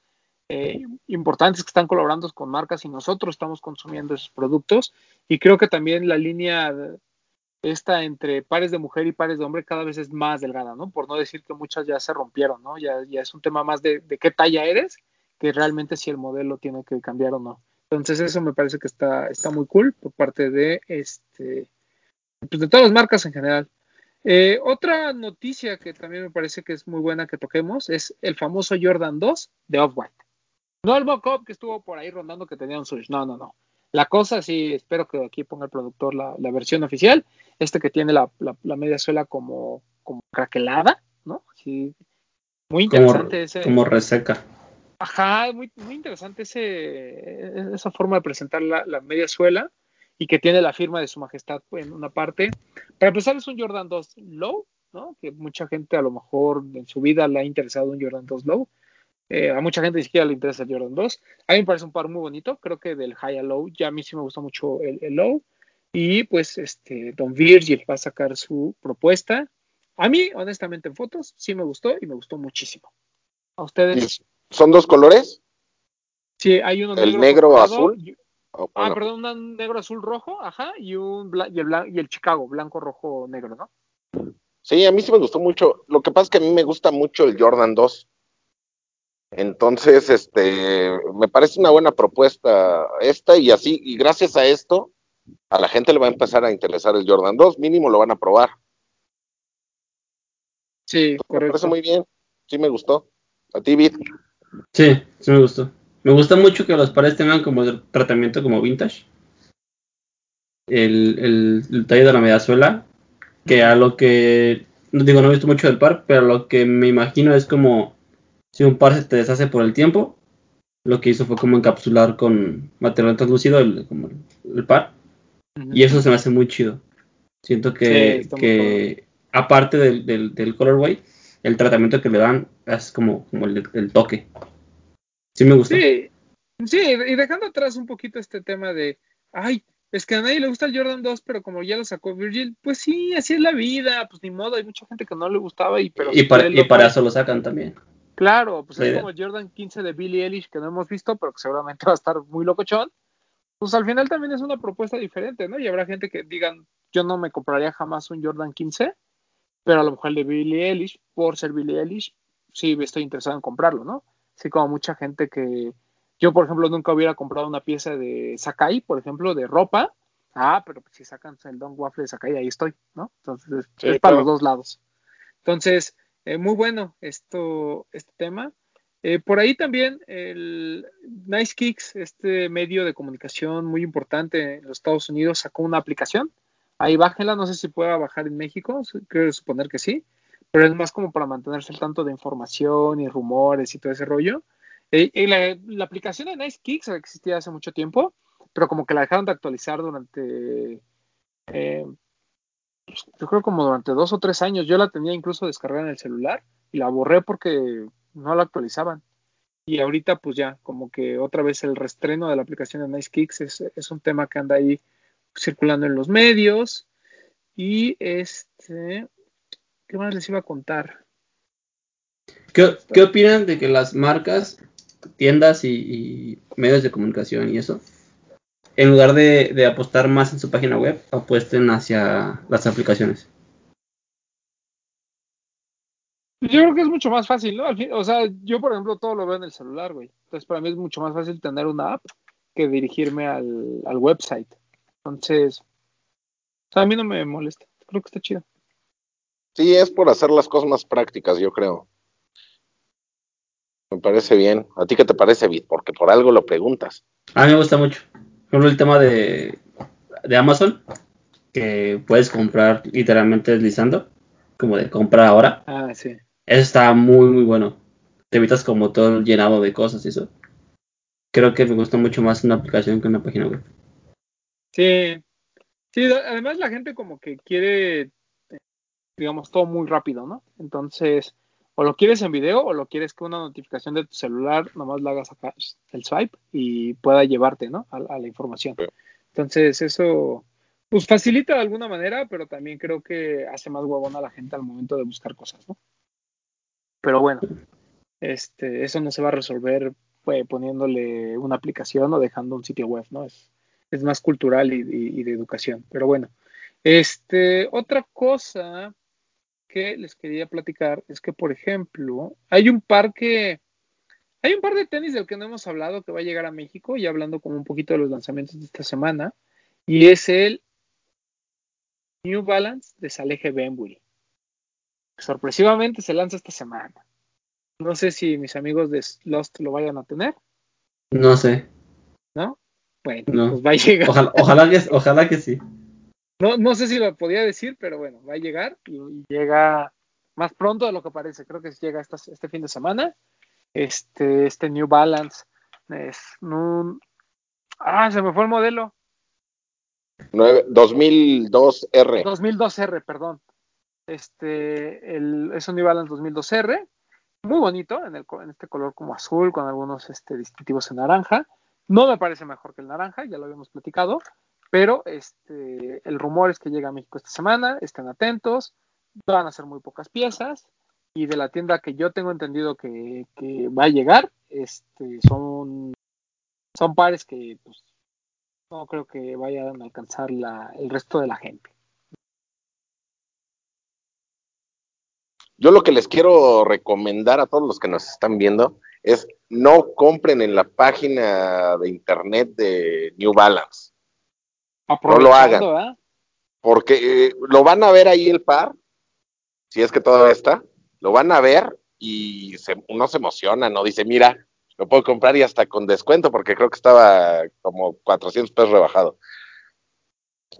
eh, importantes que están colaborando con marcas y nosotros estamos consumiendo esos productos. Y creo que también la línea esta entre pares de mujer y pares de hombre cada vez es más delgada, ¿no? Por no decir que muchas ya se rompieron, ¿no? Ya, ya es un tema más de, de, qué talla eres que realmente si el modelo tiene que cambiar o no. Entonces eso me parece que está, está muy cool por parte de, este, pues de todas las marcas en general. Eh, otra noticia que también me parece que es muy buena que toquemos es el famoso Jordan 2 de Off-White. No el mock-up que estuvo por ahí rondando que tenía un Switch, no, no, no. La cosa sí, espero que aquí ponga el productor la, la versión oficial, este que tiene la, la, la, media suela como, como craquelada, ¿no? Sí, muy interesante como, ese. Como reseca. Ajá, muy, muy interesante ese, esa forma de presentar la, la, media suela y que tiene la firma de su majestad en una parte. Para empezar, es un Jordan 2 Low, ¿no? Que mucha gente a lo mejor en su vida le ha interesado un Jordan 2 Low. Eh, a mucha gente ni siquiera le interesa el Jordan 2. A mí me parece un par muy bonito. Creo que del High a Low, ya a mí sí me gustó mucho el, el Low. Y pues este Don Virgil va a sacar su propuesta. A mí, honestamente, en fotos sí me gustó y me gustó muchísimo. ¿A ustedes? ¿Son dos colores? Sí, hay uno el negro, negro azul. Y, oh, bueno. Ah, perdón, un negro azul rojo, ajá, y un y el, y el Chicago, blanco rojo negro, ¿no? Sí, a mí sí me gustó mucho. Lo que pasa es que a mí me gusta mucho el Jordan 2. Entonces, este, me parece una buena propuesta esta y así, y gracias a esto, a la gente le va a empezar a interesar el Jordan 2, mínimo lo van a probar. Sí, Entonces, correcto. Me parece muy bien, sí me gustó. ¿A ti, Vid? Sí, sí me gustó. Me gusta mucho que los pares tengan como el tratamiento como vintage. El, el, el talle de la mediasuela, que a lo que, no digo, no he visto mucho del par, pero lo que me imagino es como si un par se te deshace por el tiempo, lo que hizo fue como encapsular con material translúcido el, como el, el par. Uh -huh. Y eso se me hace muy chido. Siento que, sí, que aparte del, del, del, colorway, el tratamiento que le dan es como, como el, el, toque. Sí me gusta. Sí, sí, y dejando atrás un poquito este tema de, ay, es que a nadie le gusta el Jordan 2, pero como ya lo sacó Virgil, pues sí, así es la vida, pues ni modo, hay mucha gente que no le gustaba y pero... Y para, y para eso lo sacan también. Claro, pues es como el Jordan 15 de Billie Eilish que no hemos visto, pero que seguramente (laughs) va a estar muy locochón. Pues al final también es una propuesta diferente, ¿no? Y habrá gente que digan, yo no me compraría jamás un Jordan 15, pero a lo mejor el de Billie Eilish, por ser Billie Eilish, sí estoy interesado en comprarlo, ¿no? Así como mucha gente que yo, por ejemplo, nunca hubiera comprado una pieza de Sakai, por ejemplo, de ropa. Ah, pero si sacan el Don Waffle de Sakai, ahí estoy, ¿no? Entonces, sí, es para claro. los dos lados. Entonces, eh, muy bueno esto, este tema. Eh, por ahí también el Nice Kicks, este medio de comunicación muy importante en los Estados Unidos, sacó una aplicación. Ahí bájenla, no sé si pueda bajar en México, creo suponer que sí, pero es más como para mantenerse al tanto de información y rumores y todo ese rollo. Eh, la, aplicación de Nice Kicks existía hace mucho tiempo, pero como que la dejaron de actualizar durante eh, yo creo como durante dos o tres años. Yo la tenía incluso descargada en el celular y la borré porque no la actualizaban. Y ahorita pues ya, como que otra vez el restreno de la aplicación de Nice Kicks es, es un tema que anda ahí circulando en los medios. Y este, ¿qué más les iba a contar? ¿Qué, ¿qué opinan de que las marcas, tiendas y medios de comunicación y eso en lugar de, de, apostar más en su página web, apuesten hacia las aplicaciones. Yo creo que es mucho más fácil, ¿no? O sea, yo, por ejemplo, todo lo veo en el celular, güey. Entonces, para mí es mucho más fácil tener una app que dirigirme al, al website. Entonces, O sea, a mí no me molesta. Creo que está chido. Sí, es por hacer las cosas más prácticas, yo creo. Me parece bien. ¿A ti qué te parece, Bit? Porque por algo lo preguntas. A mí me gusta mucho. Ejemplo, el tema de, de Amazon, que puedes comprar literalmente deslizando, como de comprar ahora. Ah, sí. Eso está muy, muy bueno. Te evitas como todo llenado de cosas y eso. Creo que me gusta mucho más una aplicación que una página web. Sí. Sí, además la gente como que quiere, digamos, todo muy rápido, ¿no? Entonces, o lo quieres en video o lo quieres que una notificación de tu celular nomás la hagas acá el swipe y pueda llevarte, ¿no? A, a la información. Entonces, eso pues facilita de alguna manera, pero también creo que hace más huevón a la gente al momento de buscar cosas, ¿no? Pero bueno, este, eso no se va a resolver pues, poniéndole una aplicación o dejando un sitio web, ¿no? Es, es más cultural y, y, y, de educación. Pero bueno, este, otra cosa que les quería platicar es que, por ejemplo, hay un par que, hay un par de tenis del que no hemos hablado que va a llegar a México, y hablando como un poquito de los lanzamientos de esta semana, y es el New Balance de Salehe Benbury. Sorpresivamente se lanza esta semana. No sé si mis amigos de Lost lo vayan a tener. No sé. ¿No? Bueno, No. pues va a llegar. Ojalá, ojalá, que, ojalá que sí. No, no sé si lo podía decir, pero bueno, va a llegar y, y llega más pronto de lo que parece. Creo que llega esta, este fin de semana. Este, este New Balance es un... Ah, se me fue el modelo. 2002R. 2002R, perdón. Este, el, es un New Balance 2002R, muy bonito, en, el, en este color como azul, con algunos este, distintivos en naranja. No me parece mejor que el naranja, ya lo habíamos platicado, pero este, el rumor es que llega a México esta semana, estén atentos, van a ser muy pocas piezas, y de la tienda que yo tengo entendido que, va a llegar, este, son, son pares que pues, no creo que vayan a alcanzar la, el resto de la gente. Yo lo que les quiero recomendar a todos los que nos están viendo es no compren en la página de internet de New Balance. No lo hagan. ¿eh? Porque eh, lo van a ver ahí el par, si es que todavía está, lo van a ver y se, uno se emociona, ¿no? Dice, mira, lo puedo comprar y hasta con descuento, porque creo que estaba como 400 pesos rebajado.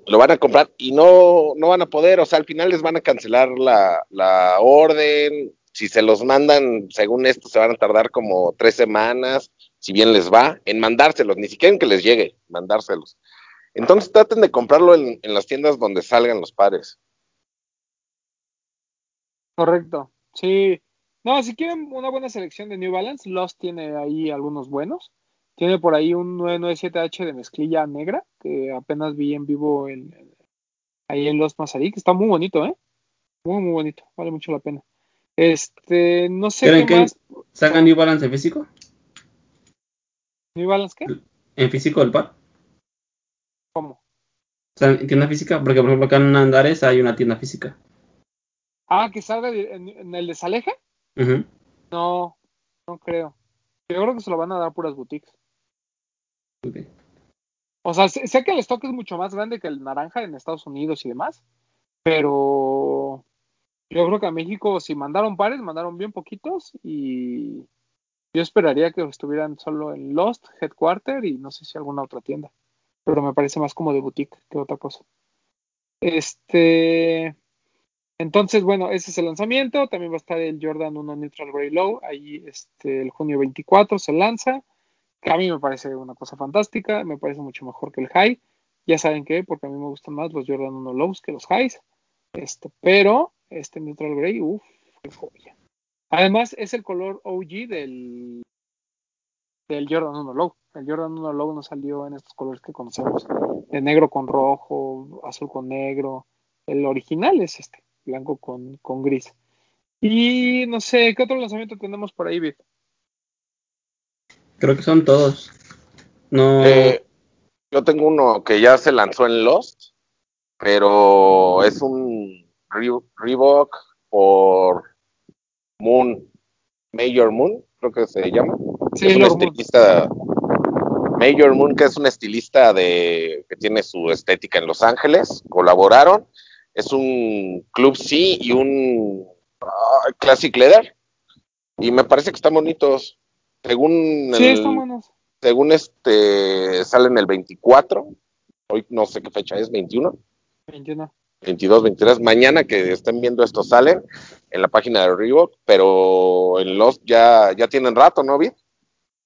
Lo van a comprar y no, no van a poder, o sea, al final les van a cancelar la, la orden. Si se los mandan, según esto, se van a tardar como tres semanas, si bien les va, en mandárselos, ni siquiera en que les llegue, mandárselos. Entonces traten de comprarlo en, en las tiendas donde salgan los pares. Correcto, sí. No, si quieren una buena selección de New Balance, Lost tiene ahí algunos buenos. Tiene por ahí un 997H de mezclilla negra, que apenas vi en vivo en, ahí en Lost Mazarí, que está muy bonito, ¿eh? Muy, muy bonito, vale mucho la pena. Este, no sé qué que más. ¿Sacan New Balance en físico? ¿New Balance qué? ¿En físico del par? ¿Cómo? O sea, ¿en tienda física? Porque, por ejemplo, acá en Andares hay una tienda física. Ah, que salga en, en el desaleje. Uh -huh. No, no creo. Yo creo que se lo van a dar puras boutiques. Okay. O sea, sé, sé, que el stock es mucho más grande que el naranja en Estados Unidos y demás, pero yo creo que a México si mandaron pares, mandaron bien poquitos y yo esperaría que estuvieran solo en Lost, Headquarter y no sé si alguna otra tienda, pero me parece más como de boutique que otra cosa. Este, entonces, bueno, ese es el lanzamiento. También va a estar el Jordan 1 Neutral Grey Low. Ahí este, el junio 24 se lanza. Que a mí me parece una cosa fantástica. Me parece mucho mejor que el High. Ya saben que, porque a mí me gustan más los Jordan 1 Lows que los Highs. Este, pero este Neutral Grey, uff, qué joya. Además, es el color OG del, del Jordan 1 Low. El Jordan 1 Low no salió en estos colores que conocemos. De negro con rojo, azul con negro. El original es este blanco con, con gris. Y no sé, ¿qué otro lanzamiento tenemos por ahí, Bit? Creo que son todos. No. Eh, yo tengo uno que ya se lanzó en Lost, pero es un Re Reebok por Moon, Major Moon, creo que se llama. Sí, es un estiquista Major Moon, que es un estilista de, que tiene su estética en Los Ángeles, colaboraron. Es un Club C y un ah, Classic Leather. Y me parece que están bonitos. Según Sí, el- están buenos. según este, salen el 24. Hoy no sé qué fecha es, 21. 21. 22, 23. Mañana que estén viendo esto salen en la página de Reebok, pero en los ya, ya tienen rato, ¿no, Vid?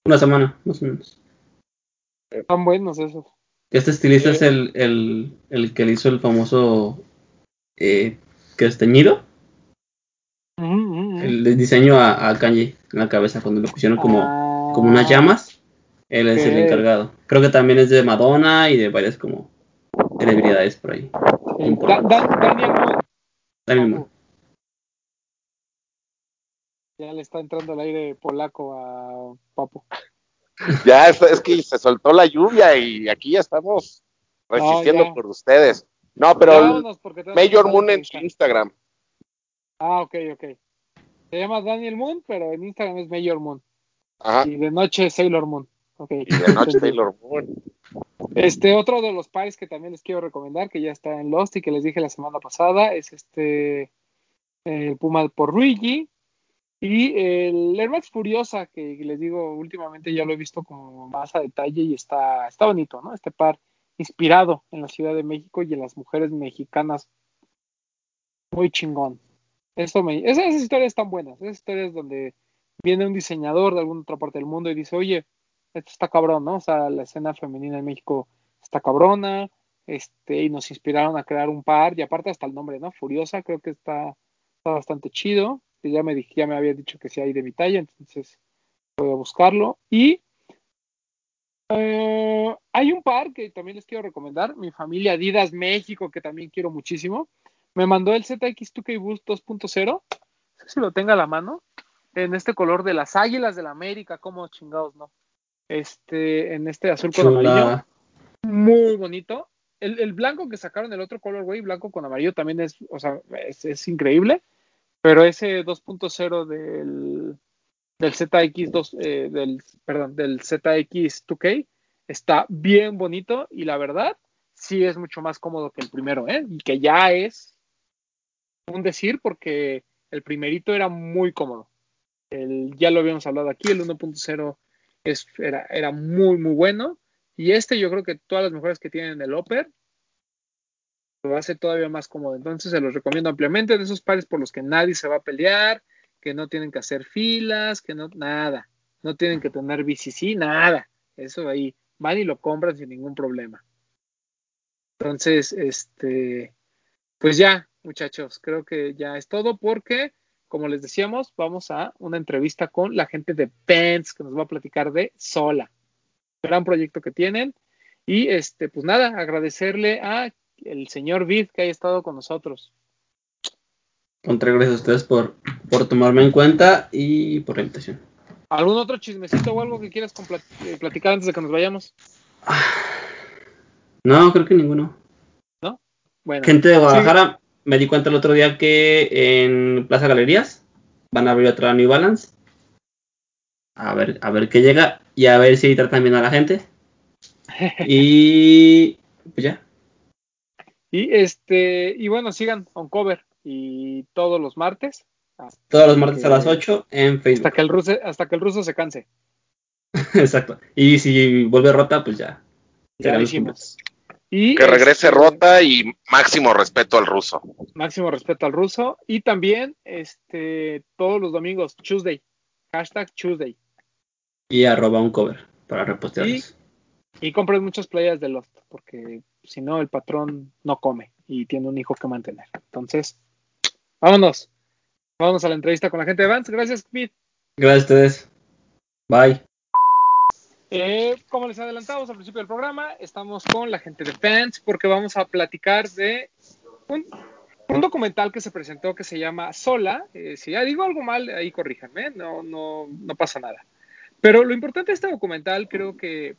Una semana, más o menos. Están buenos esos. Este estilista es el, el, el que le hizo el famoso eh, Ujú, ujú, ujú. el diseño a, a Kanye en la cabeza cuando le pusieron como, Ah, como unas llamas. Él es el encargado. Creo que también es de Madonna y de varias como celebridades por ahí. sí. Da- Da- Daniel Moon. Daniel Moon. Ya le está entrando el aire polaco a Papu. Ya es, es que se soltó la lluvia y aquí ya estamos resistiendo ya. por ustedes. No, pero empezar Moon en su. Instagram. Ah, ok, ok. Se llama Daniel Moon, pero en Instagram es Major Moon. Ajá. Y de noche Sailor Moon. Ok. Y de noche. Taylor Moon. Este otro de los pares que también les quiero recomendar, que ya está en Lost y que les dije la semana pasada, es este el Puma por Luigi y el Air Max Furiosa, que les digo últimamente ya lo he visto como más a detalle y está, está bonito, ¿no? Este par inspirado en la Ciudad de México y en las mujeres mexicanas. Muy chingón. Eso me, esas, historias están buenas, esas historias donde viene un diseñador de alguna otra parte del mundo y dice, oye, esto está cabrón, ¿no? O sea, la escena femenina en México está cabrona, este, y nos inspiraron a crear un par, y aparte hasta el nombre, ¿no? Furiosa, creo que está, está bastante chido. Y ya me ya me había dicho que sí hay de mi talla, entonces voy a buscarlo. Y eh, hay un par que también les quiero recomendar, mi familia Adidas México, que también quiero muchísimo. Me mandó el ZX2K Boost 2.0, no sé si lo tenga a la mano, en este color de las águilas de la América, como chingados, ¿no? Este, en este azul con amarillo muy bonito. El, el blanco que sacaron, el otro colorway, blanco con amarillo, también es, o sea, es, es increíble. Pero ese 2.0 del, del ZX2, eh, del, perdón, del ZX2K está bien bonito y la verdad, sí es mucho más cómodo que el primero, ¿eh? Y que ya es un decir porque el primerito era muy cómodo. El, ya lo habíamos hablado aquí, el 1.0 es, era, era muy, muy bueno. Y este yo creo que todas las mujeres que tienen el Oper lo hace todavía más cómodo. Entonces se los recomiendo ampliamente de esos pares por los que nadie se va a pelear, que no tienen que hacer filas, que no, nada. No tienen que tener BCC, nada. Eso ahí van y lo compran sin ningún problema. Entonces, este, pues ya, muchachos, creo que ya es todo porque, como les decíamos, vamos a una entrevista con la gente de Pants que nos va a platicar de Sola gran proyecto que tienen. Y este, pues nada, agradecerle a el señor Vid que haya estado con nosotros. Contra gracias a ustedes por, por tomarme en cuenta y por la invitación. ¿Algún otro chismecito o algo que quieras eh, platicar antes de que nos vayamos? No, creo que ninguno. Bueno, Gente de Guadalajara, me di cuenta el otro día que en Plaza Galerías van a abrir otra New Balance. A ver, a ver qué llega y a ver si tratan bien a la gente. (laughs) Y pues ya. Y este, y bueno, sigan on cover y todos los martes. hasta Todos los martes que- a las 8 en Hasta Facebook. que el ruso, hasta que el ruso se canse. (laughs) Exacto. Y si vuelve rota, pues ya. Ya hicimos. Y Que regrese este, rota y máximo respeto al ruso. Máximo respeto al ruso. Y también, este, todos los domingos, Tuesday. Hashtag Tuesday. Y arroba un cover para repostearlos. Y compren muchas playas de Lost, porque si no, el patrón no come y tiene un hijo que mantener. Entonces, vámonos. Vámonos a la entrevista con la gente de Vance. Gracias, Pete. Gracias a ustedes. Bye. Eh, como les adelantamos al principio del programa, estamos con la gente de Fans porque vamos a platicar de un, un documental que se presentó que se llama Sola. Eh, si ya digo algo mal, ahí corríjanme, no, no, no pasa nada. Pero lo importante de este documental, creo que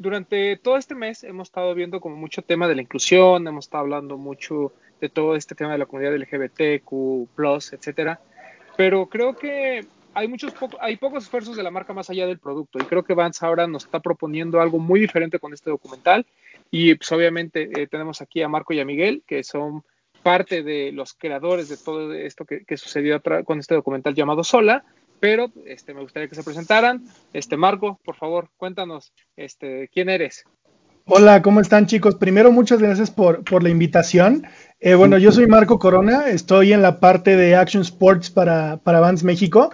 durante todo este mes hemos estado viendo como mucho tema de la inclusión, hemos estado hablando mucho de todo este tema de la comunidad LGBTQ, etcétera. Pero creo que hay muchos hay pocos esfuerzos de la marca más allá del producto y creo que Vans ahora nos está proponiendo algo muy diferente con este documental y pues obviamente eh, tenemos aquí a Marco y a Miguel que son parte de los creadores de todo esto que, sucedió con este documental llamado Sola pero este, me gustaría que se presentaran. Este, Marco, por favor, cuéntanos este, quién eres. Hola, ¿cómo están chicos? Primero, muchas gracias por, por la invitación. Eh, bueno, yo soy Marco Corona, estoy en la parte de Action Sports para, para Vans México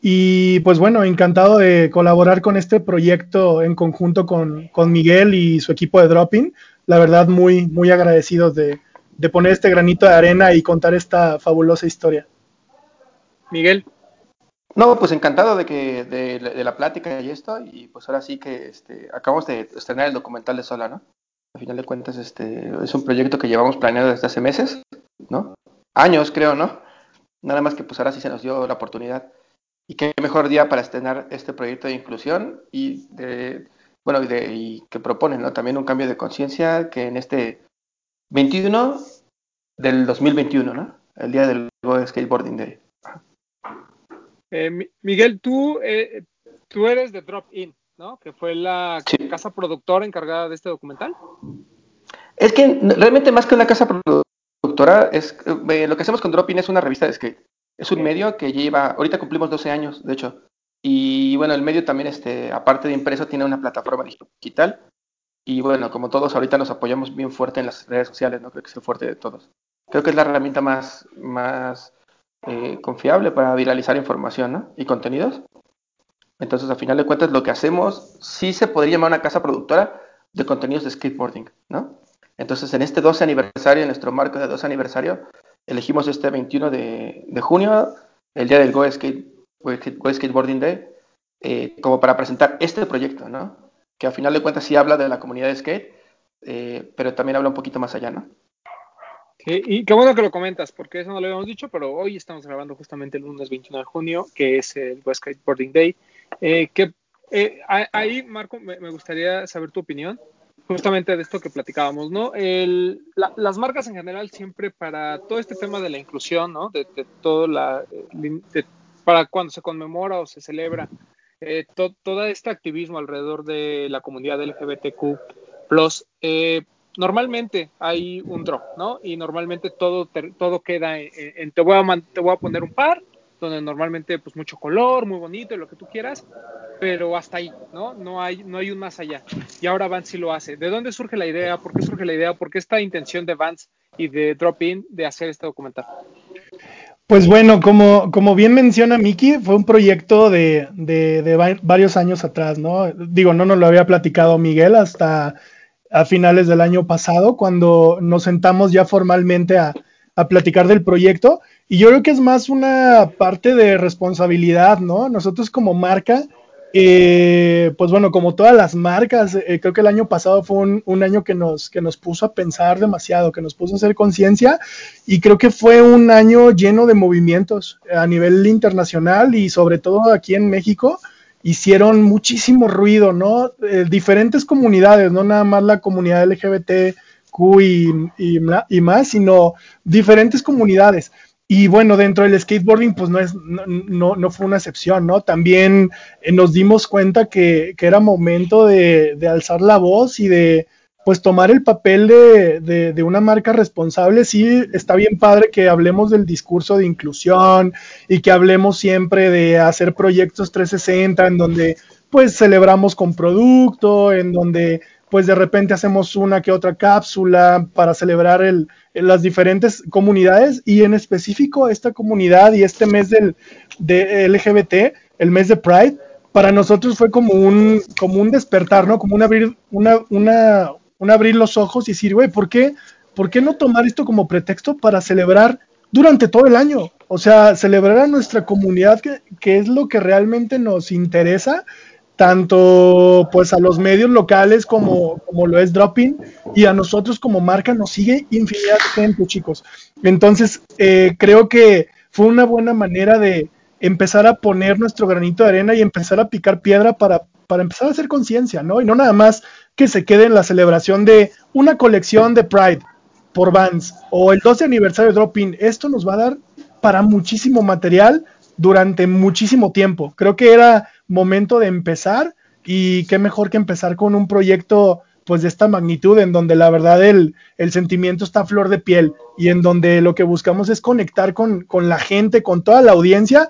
y pues bueno, encantado de colaborar con este proyecto en conjunto con, con Miguel y su equipo de Dropping. La verdad, muy, muy agradecidos de, de poner este granito de arena y contar esta fabulosa historia. Miguel. No, pues encantado de que de, la plática y esto, y pues ahora sí que este, acabamos de estrenar el documental de Sola, ¿no? Al final de cuentas, este, es un proyecto que llevamos planeado desde hace meses, ¿no? Años, creo, ¿no? Nada más que pues ahora sí se nos dio la oportunidad. Y qué mejor día para estrenar este proyecto de inclusión y de, bueno, y, de, y que propone, ¿no? También un cambio de conciencia que en este 21 del 2021, ¿no? El día del Skateboarding Day. Eh, Miguel, tú, eh, tú eres de Drop In, ¿no? Que fue la casa productora encargada de este documental. Es que realmente más que una casa productora, es eh, lo que hacemos con Drop In es una revista de skate. Es un medio que lleva, ahorita cumplimos 12 años, de hecho. Y bueno, el medio también, este, aparte de impreso, tiene una plataforma digital. Y bueno, como todos ahorita nos apoyamos bien fuerte en las redes sociales, ¿no? Creo que es el fuerte de todos. Creo que es la herramienta más, más eh, confiable para viralizar información y contenidos. Entonces, al final de cuentas, lo que hacemos sí se podría llamar una casa productora de contenidos de skateboarding, ¿no? Entonces, en este 12 aniversario, en nuestro marco de 12 aniversario, elegimos este 21 de, junio, el día del Go, Skate, Skateboarding Day, eh, como para presentar este proyecto, ¿no? Que al final de cuentas sí habla de la comunidad de skate, eh, pero también habla un poquito más allá, ¿no? Y qué bueno que lo comentas, porque eso no lo habíamos dicho, pero hoy estamos grabando justamente el lunes 21 de junio, que es el West Skateboarding Day. Eh, que eh, ahí, Marco, me, gustaría saber tu opinión justamente de esto que platicábamos, ¿no? El, las marcas en general siempre para todo este tema de la inclusión, ¿no? De, todo la, para cuando se conmemora o se celebra eh, todo este activismo alrededor de la comunidad LGBTQ+, eh, normalmente hay un drop, ¿no? Y normalmente todo, todo queda en, te, voy a, te voy a poner un par, donde normalmente pues mucho color, muy bonito, lo que tú quieras, pero hasta ahí, ¿no? No hay, no hay un más allá. Y ahora Vance sí lo hace. ¿De dónde surge la idea? ¿Por qué surge la idea? ¿Por qué esta intención de Vance y de Drop In de hacer este documental? Pues bueno, como, como bien menciona Miki, fue un proyecto de, de, de varios años atrás, ¿no? Digo, no nos lo había platicado Miguel hasta a finales del año pasado, cuando nos sentamos ya formalmente a, platicar del proyecto. Y yo creo que es más una parte de responsabilidad, ¿no? Nosotros como marca, eh, pues bueno, como todas las marcas, eh, creo que el año pasado fue un, año que nos, que nos puso a pensar demasiado, que nos puso a hacer conciencia y creo que fue un año lleno de movimientos a nivel internacional y sobre todo aquí en México hicieron muchísimo ruido, ¿no? Eh, diferentes comunidades, no nada más la comunidad LGBTQ y, y, más, sino diferentes comunidades. Y bueno, dentro del skateboarding, pues no, es, no, no, fue una excepción, ¿no? También eh, nos dimos cuenta que, que era momento de, de, alzar la voz y de, pues tomar el papel de, una marca responsable, sí está bien padre que hablemos del discurso de inclusión y que hablemos siempre de hacer proyectos 360 en donde pues celebramos con producto, en donde pues de repente hacemos una que otra cápsula para celebrar el, las diferentes comunidades y en específico esta comunidad y este mes del de LGBT, el mes de Pride, para nosotros fue como un, como un despertar, ¿no? Como un abrir una, una, un abrir los ojos y decir, güey, ¿por qué, ¿por qué no tomar esto como pretexto para celebrar durante todo el año? O sea, celebrar a nuestra comunidad, que, es lo que realmente nos interesa, tanto pues a los medios locales como, como lo es Dropping y a nosotros como marca nos sigue infinidad de gente, chicos. Entonces, eh, creo que fue una buena manera de empezar a poner nuestro granito de arena y empezar a picar piedra para, para empezar a hacer conciencia, ¿no? Y no nada más que se quede en la celebración de una colección de Pride por Vans o el 12 aniversario de Drop Esto nos va a dar para muchísimo material durante muchísimo tiempo. Creo que era momento de empezar y qué mejor que empezar con un proyecto pues de esta magnitud en donde la verdad el, el sentimiento está a flor de piel y en donde lo que buscamos es conectar con, con la gente, con toda la audiencia,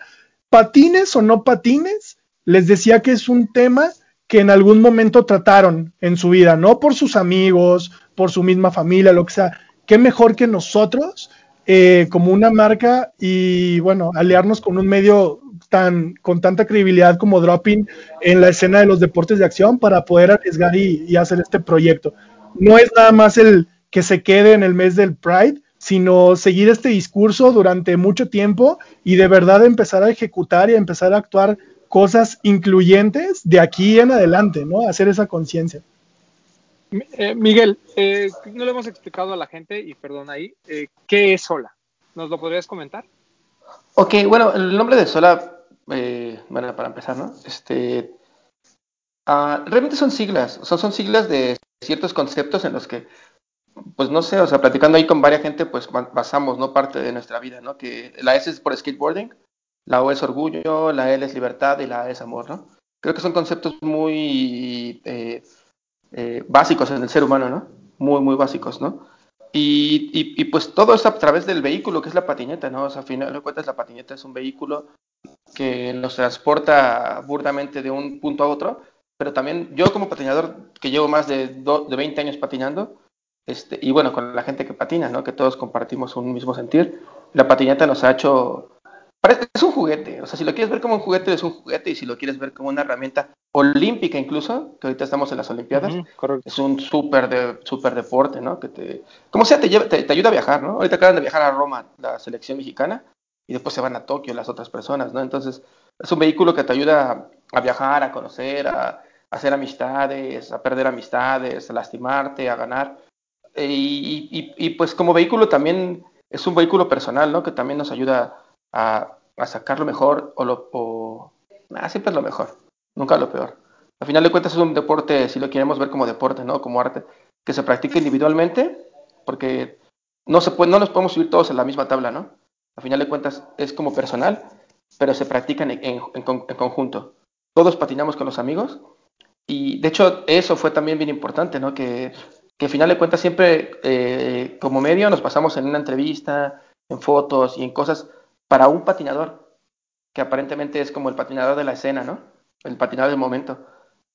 patines o no patines, les decía que es un tema que en algún momento trataron en su vida, no por sus amigos, por su misma familia, lo que sea. Qué mejor que nosotros, eh, como una marca y bueno, aliarnos con un medio tan con tanta credibilidad como Dropping en la escena de los deportes de acción para poder arriesgar y, y hacer este proyecto. No es nada más el que se quede en el mes del Pride, sino seguir este discurso durante mucho tiempo y de verdad empezar a ejecutar y a empezar a actuar cosas incluyentes de aquí en adelante, ¿no? Hacer esa conciencia. Eh, Miguel, eh, no le hemos explicado a la gente, y perdón ahí, eh, ¿qué es Sola? ¿Nos lo podrías comentar? Ok, bueno, el nombre de Sola, eh, bueno, para empezar, ¿no? Este, uh, realmente son siglas, son, son siglas de ciertos conceptos en los que, pues no sé, o sea, platicando ahí con varias gente, pues basamos, ¿no? Parte de nuestra vida, ¿no? Que la S es por skateboarding, la O es orgullo, la L es libertad y la A es amor, ¿no? Creo que son conceptos muy eh, eh, básicos en el ser humano, ¿no? Muy, muy básicos, ¿no? Y, pues todo es a través del vehículo, que es la patineta, ¿no? O sea, a final de cuentas la patineta es un vehículo que nos transporta burdamente de un punto a otro, pero también yo como patinador, que llevo más de 20 años patinando, este, y bueno, con la gente que patina, ¿no? Que todos compartimos un mismo sentir, la patineta nos ha hecho es un juguete, o sea, si lo quieres ver como un juguete, es un juguete, y si lo quieres ver como una herramienta olímpica incluso, que ahorita estamos en las Olimpiadas, uh -huh, es un súper de, super deporte, ¿no? Que te, como sea, te, lleva, te, te, ayuda a viajar, ¿no? Ahorita acaban de viajar a Roma, la selección mexicana, y después se van a Tokio las otras personas, ¿no? Entonces, es un vehículo que te ayuda a, viajar, a conocer, a, a, hacer amistades, a perder amistades, a lastimarte, a ganar. Y, y, y, pues como vehículo también es un vehículo personal, ¿no? Que también nos ayuda a, a sacar lo mejor o lo o ah, siempre es lo mejor, nunca lo peor. Al final de cuentas es un deporte, si lo queremos ver como deporte, ¿no? Como arte, que se practica individualmente, porque no se puede, no nos podemos subir todos en la misma tabla, ¿no? Al final de cuentas es como personal, pero se practica en, en, en, en conjunto. Todos patinamos con los amigos y de hecho eso fue también bien importante, ¿no? Que, que al final de cuentas siempre eh, como medio nos pasamos en una entrevista, en fotos y en cosas para un patinador, que aparentemente es como el patinador de la escena, ¿no? El patinador del momento.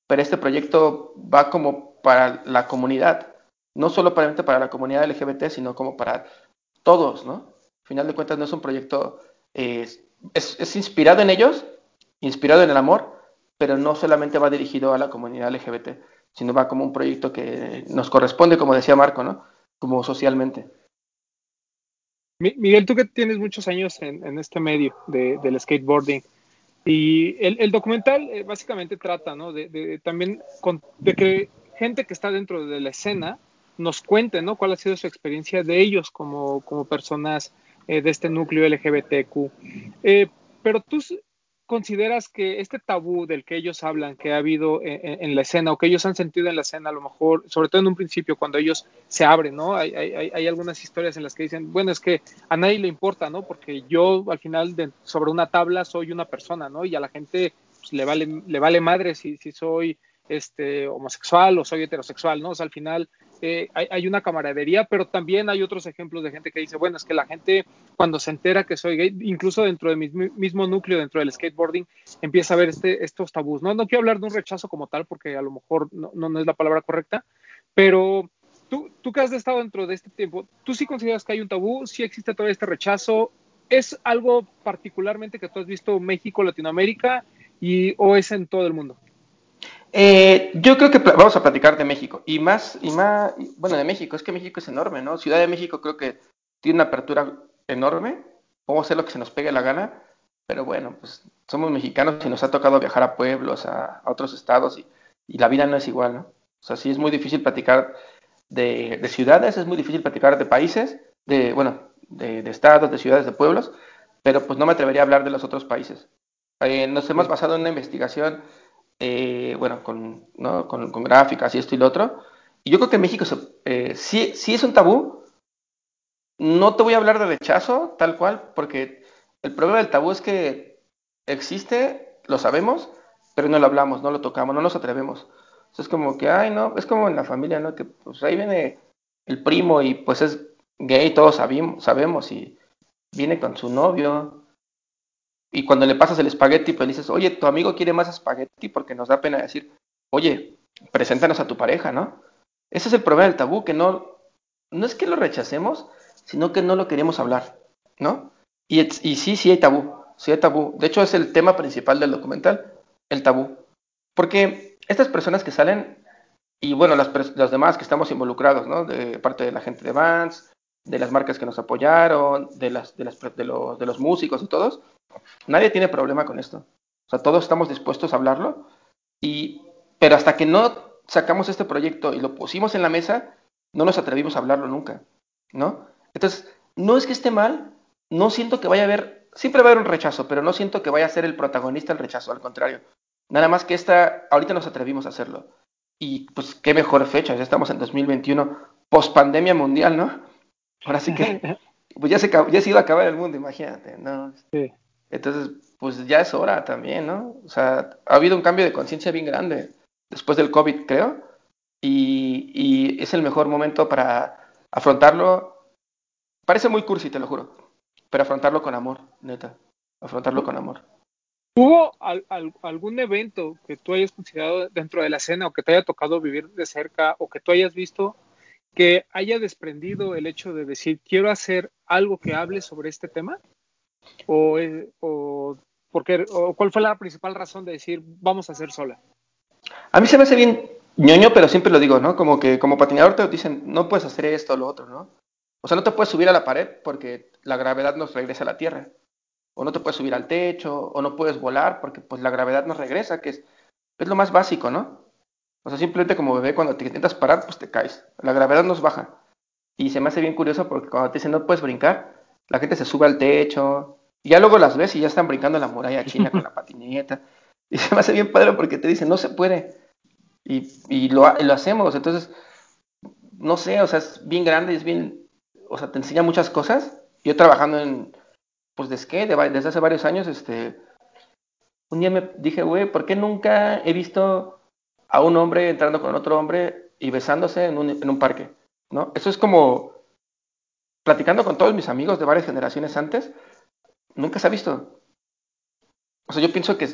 Pero este proyecto va como para la comunidad, no solo para, la comunidad LGBT, sino como para todos, ¿no? Al final de cuentas no es un proyecto, es, es inspirado en ellos, inspirado en el amor, pero no solamente va dirigido a la comunidad LGBT, sino va como un proyecto que nos corresponde, como decía Marco, ¿no? Como socialmente. Miguel, tú que tienes muchos años en, este medio de, del skateboarding, y el, documental eh, básicamente trata, ¿no? De, de también con, de que gente que está dentro de la escena nos cuente, ¿no? Cuál ha sido su experiencia de ellos como, como personas eh, de este núcleo LGBTQ. Eh, pero tú consideras que este tabú del que ellos hablan, que ha habido en, en, la escena o que ellos han sentido en la escena, a lo mejor, sobre todo en un principio, cuando ellos se abren, ¿no? Hay, hay, hay algunas historias en las que dicen, bueno, es que a nadie le importa, ¿no? Porque yo al final de, sobre una tabla soy una persona, ¿no? Y a la gente pues, le, vale, le vale madre si, si soy este, homosexual o soy heterosexual, ¿no? O sea, al final eh, hay, una camaradería, pero también hay otros ejemplos de gente que dice, bueno, es que la gente cuando se entera que soy gay, incluso dentro de mi mismo núcleo, dentro del skateboarding, empieza a ver este, estos tabús. No, no quiero hablar de un rechazo como tal, porque a lo mejor no, es la palabra correcta, pero tú, tú que has estado dentro de este tiempo, ¿tú sí consideras que hay un tabú? ¿Sí existe todo este rechazo? ¿Es algo particularmente que tú has visto México, Latinoamérica, y, o es en todo el mundo? Eh, yo creo que vamos a platicar de México y más, y más, bueno, de México, es que México es enorme, ¿no? Ciudad de México creo que tiene una apertura enorme, podemos hacer lo que se nos pegue la gana, pero bueno, pues somos mexicanos y nos ha tocado viajar a pueblos, a, a otros estados y, y, la vida no es igual, ¿no? O sea, sí es muy difícil platicar de, de ciudades, es muy difícil platicar de países, de, bueno, de, de, estados, de ciudades, de pueblos, pero pues no me atrevería a hablar de los otros países. Eh, nos hemos basado en una investigación eh, bueno, con, ¿no? con, con, gráficas y esto y lo otro. Y yo creo que en México eh, sí, sí, es un tabú. No te voy a hablar de rechazo, tal cual, porque el problema del tabú es que existe, lo sabemos, pero no lo hablamos, no lo tocamos, no nos atrevemos. es como que, ay, no, es como en la familia, ¿no? Que pues ahí viene el primo y pues es gay, todos sabemos, sabemos y viene con su novio. Y cuando le pasas el espagueti, pues dices, oye, tu amigo quiere más espagueti porque nos da pena decir, oye, preséntanos a tu pareja, ¿no? Ese es el problema del tabú, que no, no es que lo rechacemos, sino que no lo queremos hablar, ¿no? Y, y sí, sí hay tabú, sí hay tabú. De hecho, es el tema principal del documental, el tabú. Porque estas personas que salen, y bueno, las, demás que estamos involucrados, ¿no? De parte de la gente de Vans, de las marcas que nos apoyaron, de, los, de los músicos y todos, nadie tiene problema con esto. O sea, todos estamos dispuestos a hablarlo, y, pero hasta que no sacamos este proyecto y lo pusimos en la mesa, no nos atrevimos a hablarlo nunca, ¿no? Entonces, no es que esté mal, no siento que vaya a haber, siempre va a haber un rechazo, pero no siento que vaya a ser el protagonista el rechazo, al contrario. Nada más que esta, ahorita nos atrevimos a hacerlo. Y pues qué mejor fecha, ya estamos en 2021, post pandemia mundial, ¿no? Ahora sí que, (laughs) pues ya se, ya se iba a acabar el mundo, imagínate, ¿no? Sí. Entonces, pues ya es hora también, ¿no? O sea, ha habido un cambio de conciencia bien grande después del COVID, creo, y, y es el mejor momento para afrontarlo. Parece muy cursi, te lo juro, pero afrontarlo con amor, neta, afrontarlo con amor. ¿Hubo algún evento que tú hayas considerado dentro de la escena o que te haya tocado vivir de cerca o que tú hayas visto que haya desprendido el hecho de decir quiero hacer algo que hable sobre este tema? ¿O, o, porque, o cuál fue la principal razón de decir vamos a hacer sola? A mí se me hace bien ñoño, pero siempre lo digo, ¿no? Como que como patinador te dicen no puedes hacer esto o lo otro, ¿no? O sea, no te puedes subir a la pared porque la gravedad nos regresa a la Tierra. O no te puedes subir al techo, o no puedes volar porque pues la gravedad nos regresa, que es, es lo más básico, ¿no? O sea, simplemente como bebé cuando te intentas parar, pues te caes. La gravedad nos baja. Y se me hace bien curioso porque cuando te dicen no puedes brincar, la gente se sube al techo. Y ya luego las ves y ya están brincando la muralla china con la (laughs) patineta. Y se me hace bien padre porque te dicen no se puede. Y, y lo, lo hacemos. Entonces, no sé, o sea, es bien grande, es bien o sea, te enseña muchas cosas. Yo trabajando en, pues, de skate desde hace varios años, este, un día me dije, güey, ¿por qué nunca he visto a un hombre entrando con otro hombre y besándose en un, en un parque? ¿No? Eso es como, platicando con todos mis amigos de varias generaciones antes, nunca se ha visto. O sea, yo pienso que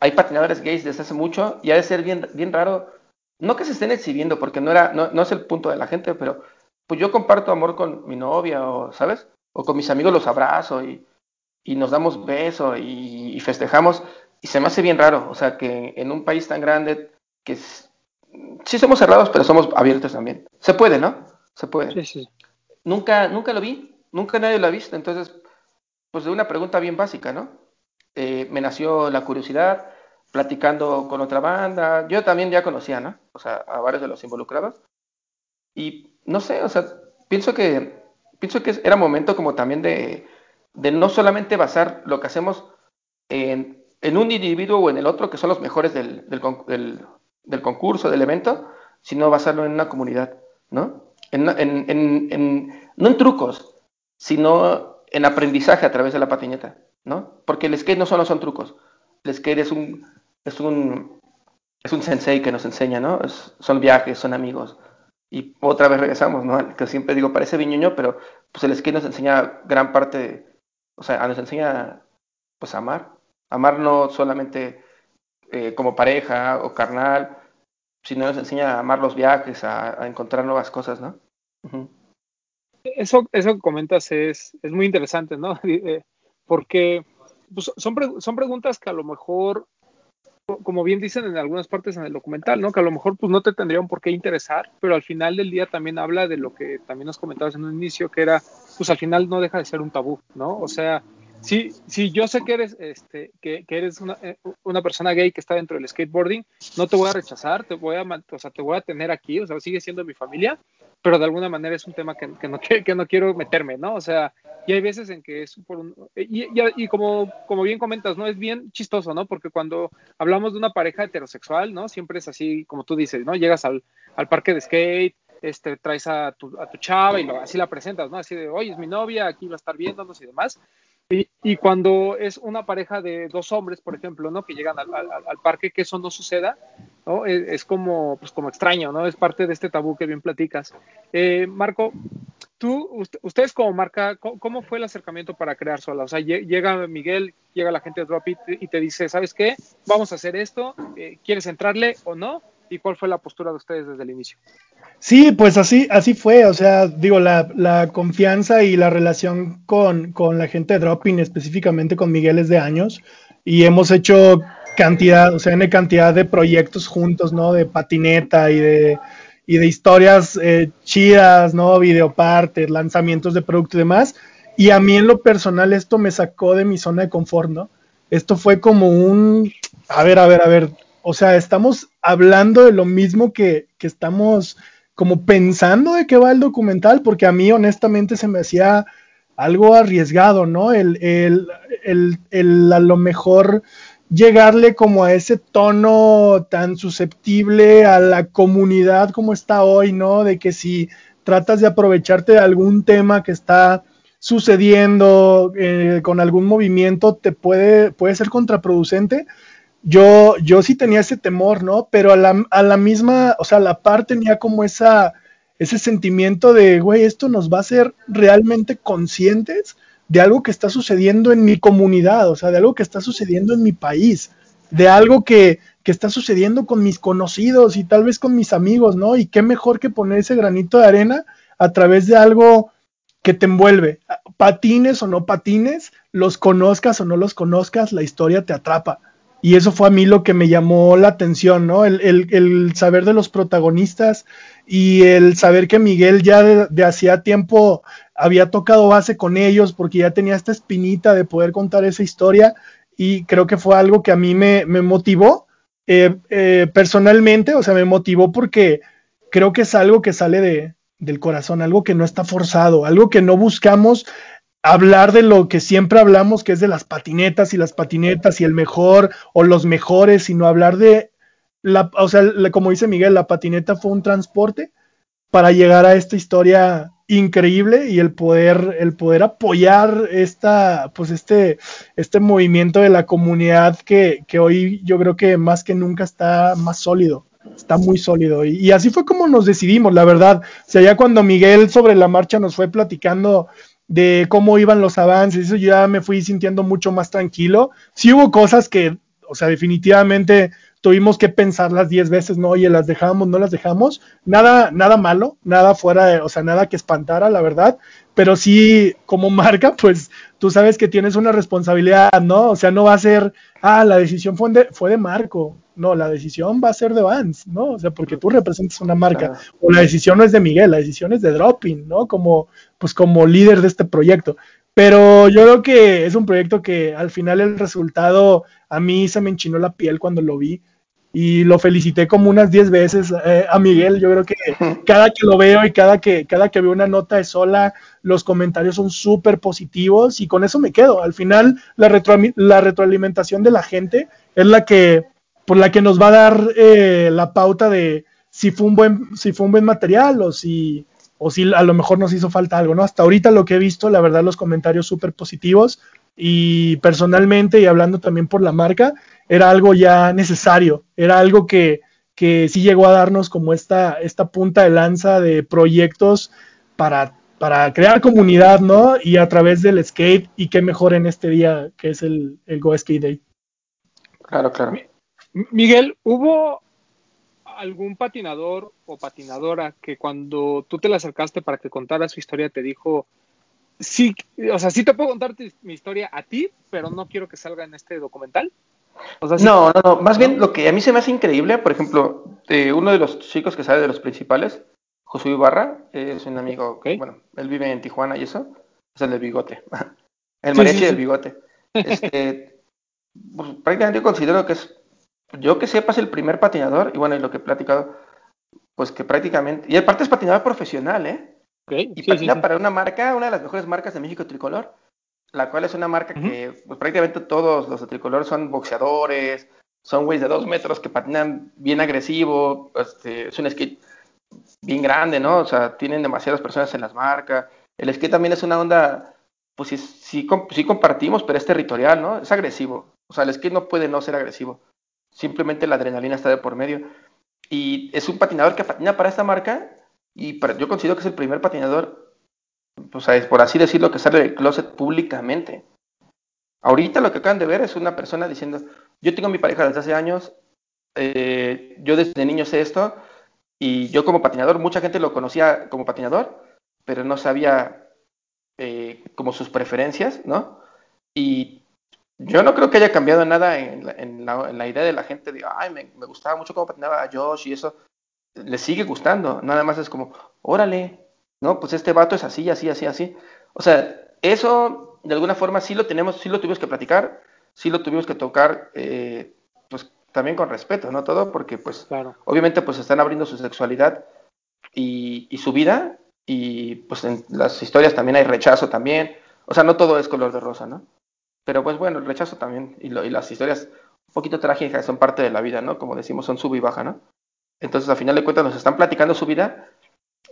hay patinadores gays desde hace mucho y ha de ser bien, bien raro, no que se estén exhibiendo, porque no, era, no, no es el punto de la gente, pero pues yo comparto amor con mi novia, o, ¿sabes? O con mis amigos los abrazo y, y nos damos besos y, festejamos. Y se me hace bien raro, o sea, que en un país tan grande, que sí somos cerrados, pero somos abiertos también. Se puede, ¿no? Se puede. Sí, sí. Nunca, nunca lo vi, nunca nadie lo ha visto. Entonces, pues de una pregunta bien básica, ¿no? Eh, me nació la curiosidad, platicando con otra banda. Yo también ya conocía, ¿no? O sea, a varios de los involucrados. Y no sé, o sea, pienso que, pienso que era momento como también de, de no solamente basar lo que hacemos en, en, un individuo o en el otro, que son los mejores del, del, del, concurso, del evento, sino basarlo en una comunidad, ¿no? En, en, en, no en trucos, sino en aprendizaje a través de la patineta, ¿no? Porque el skate no solo son trucos, el skate es un, es un, es un sensei que nos enseña, ¿no? son viajes, son amigos, y otra vez regresamos, ¿no? Que siempre digo, parece viñuño, pero pues el skate nos enseña gran parte, o sea, nos enseña pues a amar. Amar no solamente eh, como pareja o carnal, sino nos enseña a amar los viajes, a, encontrar nuevas cosas, ¿no? Eso, eso que comentas es, es muy interesante, ¿no? (laughs) Eh, porque pues, son, son preguntas que a lo mejor como bien dicen en algunas partes en el documental, ¿no? Que a lo mejor pues no te tendrían por qué interesar, pero al final del día también habla de lo que también nos comentabas en un inicio, que era, pues al final no deja de ser un tabú, ¿no? O sea, si, si yo sé que eres, este, que, que eres una, eh, una, persona gay que está dentro del skateboarding, no te voy a rechazar, te voy a, o sea, te voy a tener aquí, o sea, sigue siendo mi familia, pero de alguna manera es un tema que, no, que, no quiero meterme, ¿no? O sea, y hay veces en que es por un... Y, y, como, como bien comentas, ¿no? Es bien chistoso, ¿no? Porque cuando hablamos de una pareja heterosexual, ¿no? Siempre es así, como tú dices, ¿no? Llegas al, al parque de skate, este, traes a tu, a tu chava y lo, así la presentas, ¿no? Así de, oye, es mi novia, aquí va a estar viéndonos y demás. Y, y, cuando es una pareja de dos hombres, por ejemplo, ¿no? Que llegan al, parque, que eso no suceda, ¿no? Es, como, pues como extraño, ¿no? Es parte de este tabú que bien platicas. Eh, Marco, tú, usted, ustedes como marca, ¿cómo, ¿cómo, fue el acercamiento para crear sola? O sea, llega Miguel, llega la gente de Dropit y te dice, ¿sabes qué? Vamos a hacer esto, eh, ¿quieres entrarle o no? ¿Y cuál fue la postura de ustedes desde el inicio? Sí, pues así, así fue, o sea, digo, la, la confianza y la relación con, con, la gente de Dropping, específicamente con Miguel es de años, y hemos hecho cantidad, o sea, N cantidad de proyectos juntos, ¿no? De patineta y de, y de historias eh, chidas, ¿no? Videopartes, lanzamientos de producto y demás, y a mí en lo personal esto me sacó de mi zona de confort, ¿no? Esto fue como un, a ver, a ver, a ver, o sea, estamos hablando de lo mismo que, que estamos como pensando de qué va el documental, porque a mí honestamente se me hacía algo arriesgado, ¿no? El, el, el, el, a lo mejor llegarle como a ese tono tan susceptible a la comunidad como está hoy, ¿no? De que si tratas de aprovecharte de algún tema que está sucediendo eh, con algún movimiento, te puede, puede ser contraproducente yo, yo sí tenía ese temor, ¿no? Pero a la, a la misma, o sea, a la par tenía como esa, ese sentimiento de, güey, esto nos va a hacer realmente conscientes de algo que está sucediendo en mi comunidad, o sea, de algo que está sucediendo en mi país, de algo que, que está sucediendo con mis conocidos y tal vez con mis amigos, ¿no? Y qué mejor que poner ese granito de arena a través de algo que te envuelve. Patines o no patines, los conozcas o no los conozcas, la historia te atrapa. Y eso fue a mí lo que me llamó la atención, ¿no? El, saber de los protagonistas y el saber que Miguel ya de, hacía tiempo había tocado base con ellos porque ya tenía esta espinita de poder contar esa historia y creo que fue algo que a mí me, me motivó eh, eh, personalmente, o sea, me motivó porque creo que es algo que sale de, del corazón, algo que no está forzado, algo que no buscamos hablar de lo que siempre hablamos, que es de las patinetas y las patinetas y el mejor o los mejores, sino hablar de, la, o sea, como dice Miguel, la patineta fue un transporte para llegar a esta historia increíble y el poder, el poder apoyar esta, pues este, este movimiento de la comunidad que, que hoy yo creo que más que nunca está más sólido está muy sólido. Y, y, así fue como nos decidimos, la verdad. O sea, ya cuando Miguel sobre la marcha nos fue platicando de cómo iban los avances, eso ya me fui sintiendo mucho más tranquilo. Sí hubo cosas que, o sea, definitivamente tuvimos que pensarlas diez veces, ¿no? Oye, las dejamos, no las dejamos. Nada, nada malo, nada fuera de, o sea, nada que espantara, la verdad. Pero sí, como (laughs) marca, pues tú sabes que tienes una responsabilidad, ¿no? O sea, no va a ser, ah, la decisión fue de, fue de Marco. No, la decisión va a ser de Vance, ¿no? O sea, porque tú representas una marca. O la decisión no es de Miguel, la decisión es de Dropping, ¿no? Como, pues como líder de este proyecto. Pero yo creo que es un proyecto que al final el resultado a mí se me enchinó la piel cuando lo vi y lo felicité como unas 10 veces eh, a Miguel. Yo creo que (laughs) cada que lo veo y cada que, cada que veo una nota de sola, los comentarios son súper positivos y con eso me quedo. Al final, la, retro, la retroalimentación de la gente es la que, por la que nos va a dar eh, la pauta de si fue un buen, si fue un buen material o si, o si a lo mejor nos hizo falta algo, ¿no? Hasta ahorita lo que he visto, la verdad, los comentarios súper positivos y personalmente y hablando también por la marca, era algo ya necesario, era algo que, que sí llegó a darnos como esta, esta punta de lanza de proyectos para, para crear comunidad, ¿no? Y a través del skate, y qué mejor en este día que es el, el Go Skate Day. Claro, claro. Miguel, ¿hubo algún patinador o patinadora que cuando tú te le acercaste para que contara su historia te dijo, sí, o sea, sí te puedo contar mi historia a ti, pero no quiero que salga en este documental? O sea, ¿sí? no, no, no, más bien lo que a mí se me hace increíble, por ejemplo, eh, uno de los chicos que sale de los principales, Josué Ibarra, eh, es un amigo, okay. bueno, él vive en Tijuana y eso, es el del bigote, (laughs) el mariachi sí, sí, del bigote. Este, (laughs) pues, prácticamente yo considero que es, yo que sepa, es el primer patinador, y bueno, y lo que he platicado, pues que prácticamente, y aparte es patinador profesional, ¿eh? Okay. Y patina para una marca, una de las mejores marcas de México Tricolor, la cual es una marca uh -huh. que pues, prácticamente todos los de tricolor son boxeadores, son güeyes de dos metros que patinan bien agresivo, este, es un skate bien grande, ¿no? O sea, tienen demasiadas personas en las marcas. El skate también es una onda, pues sí, sí, sí compartimos, pero es territorial, ¿no? Es agresivo. O sea, el skate no puede no ser agresivo. Simplemente la adrenalina está de por medio. Y es un patinador que patina para esta marca y yo considero que es el primer patinador, o sea, por así decirlo, que sale del closet públicamente. Ahorita lo que acaban de ver es una persona diciendo, yo tengo mi pareja desde hace años, eh, yo desde niño sé esto, y yo como patinador, mucha gente lo conocía como patinador, pero no sabía eh, como sus preferencias, ¿no? Y yo no creo que haya cambiado nada en la, idea de la gente de, ay, me, gustaba mucho cómo patinaba a Josh y eso. Le sigue gustando, nada más es como, órale, ¿no? Pues este vato es así, así, así, así. O sea, eso de alguna forma sí lo tenemos, sí lo tuvimos que platicar, sí lo tuvimos que tocar, eh, pues también con respeto, ¿no? Todo, porque pues obviamente pues están abriendo su sexualidad y, y, su vida y pues en las historias también hay rechazo también, o sea, no todo es color de rosa, ¿no? Pero pues bueno, el rechazo también y, las historias un poquito trágicas son parte de la vida, ¿no? Como decimos, son sub y baja, ¿no? Entonces, a final de cuentas, nos están platicando su vida,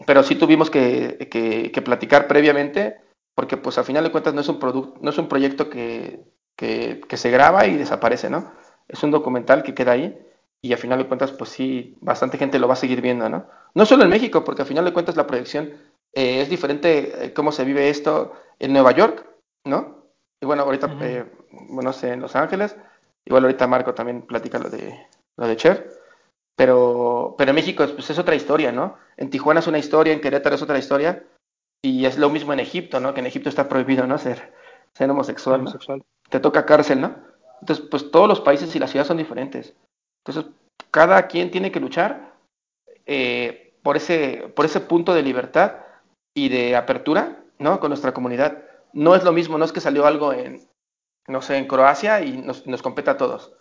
pero sí tuvimos que, que, platicar previamente, porque pues a final de cuentas no es un, no es un proyecto que, que, que, se graba y desaparece, ¿no? Es un documental que queda ahí y a final de cuentas, pues sí, bastante gente lo va a seguir viendo, ¿no? No solo en México, porque a final de cuentas la proyección eh, es diferente eh, cómo se vive esto en Nueva York, ¿no? Y bueno, ahorita, eh, bueno, sé, en Los Ángeles, igual ahorita Marco también platica lo de, lo de Cher, pero, pero en México pues, es otra historia, ¿no? En Tijuana es una historia, en Querétaro es otra historia, y es lo mismo en Egipto, ¿no? Que en Egipto está prohibido, ¿no? Ser, ser homosexual, homosexual. Te toca cárcel, ¿no? Entonces, pues todos los países y las ciudades son diferentes. Entonces, cada quien tiene que luchar eh, por, ese, por ese punto de libertad y de apertura, ¿no? Con nuestra comunidad no es lo mismo, no es que salió algo en, no sé, en Croacia y nos, nos compete a todos.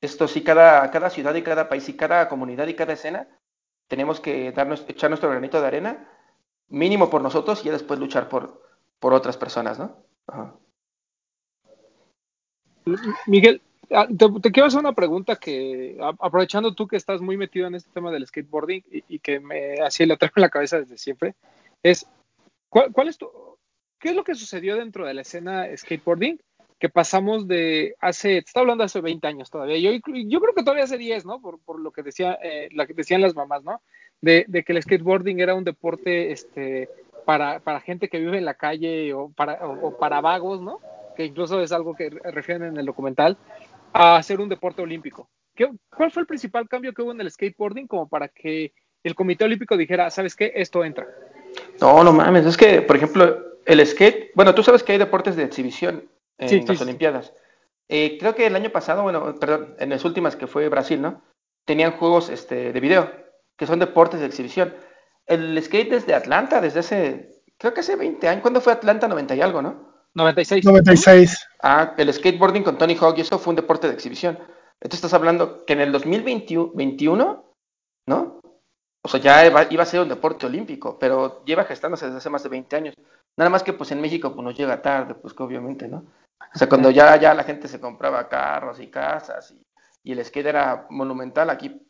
Esto sí, cada, cada ciudad y cada país y cada comunidad y cada escena tenemos que darnos, echar nuestro granito de arena, mínimo por nosotros y después luchar por, por otras personas, ¿no? Miguel, ah, te, quiero hacer una pregunta que, aprovechando tú que estás muy metido en este tema del skateboarding y, que me hacía la traigo en la cabeza desde siempre, es, ¿cuál, cuál es tu, ¿Qué es lo que sucedió dentro de la escena skateboarding? Que pasamos de hace, te está hablando hace 20 años todavía, yo, yo creo que todavía hace 10, ¿no? Por, por lo que decía, eh, que decían las mamás, ¿no? De, de, que el skateboarding era un deporte este, para, para gente que vive en la calle o para, o, para vagos, ¿no? Que incluso es algo que refieren en el documental, a ser un deporte olímpico. ¿Qué, ¿Cuál fue el principal cambio que hubo en el skateboarding como para que el Comité Olímpico dijera, ¿sabes qué? Esto entra. No, no mames, es que, por ejemplo, el skate, bueno, tú sabes que hay deportes de exhibición en las Olimpiadas. Eh, creo que el año pasado, bueno, perdón, en las últimas que fue Brasil, ¿no? Tenían juegos este, de video, que son deportes de exhibición. El skate es de Atlanta, desde hace, creo que hace 20 años. ¿Cuándo fue Atlanta? 90 y algo, ¿no? 96. 96. Ah, el skateboarding con Tony Hawk y eso fue un deporte de exhibición. Entonces estás hablando que en el 2021, ¿no? O sea, ya iba, a ser un deporte olímpico, pero lleva gestándose desde hace más de 20 años. Nada más que pues en México pues nos llega tarde, pues que obviamente, ¿no? O sea, cuando ya, ya la gente se compraba carros y casas y, y el skate era monumental, aquí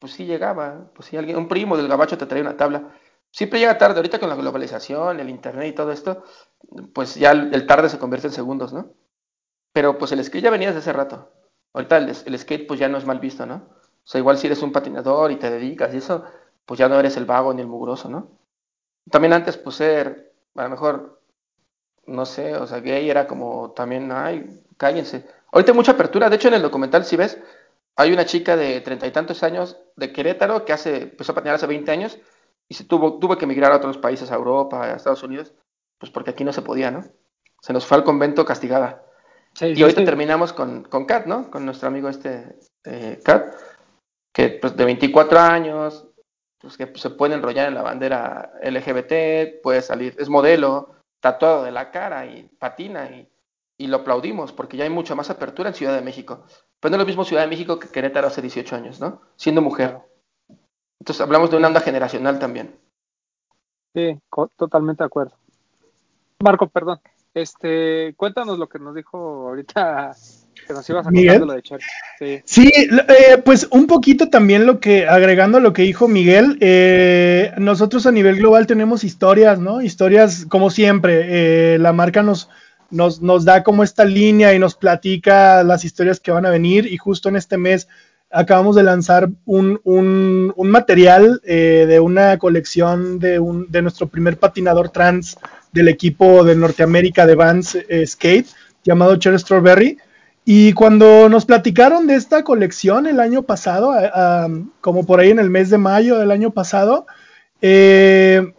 pues sí llegaba, pues sí, alguien, un primo del gabacho te traía una tabla. Siempre llega tarde, ahorita con la globalización, el internet y todo esto, pues ya el, tarde se convierte en segundos, ¿no? Pero pues el skate ya venía desde hace rato. Ahorita el, el skate pues ya no es mal visto, ¿no? O sea, igual si eres un patinador y te dedicas y eso, pues ya no eres el vago ni el mugroso, ¿no? También antes, pues ser, a lo mejor, no sé, o sea, gay era como también, ay, cállense. Ahorita hay mucha apertura, de hecho en el documental, si ves, hay una chica de treinta y tantos años de Querétaro que hace, empezó a patinar hace 20 años y se tuvo, tuvo que emigrar a otros países, a Europa, a Estados Unidos, pues porque aquí no se podía, ¿no? Se nos fue al convento castigada. y ahorita terminamos con, con Kat, ¿no? Con nuestro amigo este, eh, Kat, que pues de 24 años, pues, que se puede enrollar en la bandera LGBT, puede salir, es modelo, tatuado de la cara y patina y, y lo aplaudimos porque ya hay mucha más apertura en Ciudad de México. Pero no es lo mismo Ciudad de México que Querétaro hace 18 años, ¿no? Siendo mujer. Entonces hablamos de una onda generacional también. Sí, totalmente de acuerdo. Marco, perdón. Este, cuéntanos lo que nos dijo ahorita nos ibas a contar de lo de Sí, sí eh, pues un poquito también lo que, agregando a lo que dijo Miguel, eh, nosotros a nivel global tenemos historias, ¿no? Historias como siempre. Eh, la marca nos, nos, nos da como esta línea y nos platica las historias que van a venir y justo en este mes acabamos de lanzar un, un, un material eh, de una colección de, un, de nuestro primer patinador trans del equipo de Norteamérica de Vans eh, Skate llamado Cher Strawberry. Y cuando nos platicaron de esta colección el año pasado, como por ahí en el mes de mayo del año pasado, eh,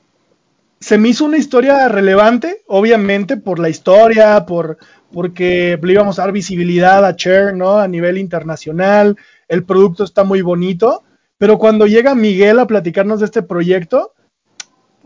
se me hizo una historia relevante, obviamente por la historia, por porque le íbamos a dar visibilidad a Cher, ¿no? A nivel internacional, el producto está muy bonito, pero cuando llega Miguel a platicarnos de este proyecto,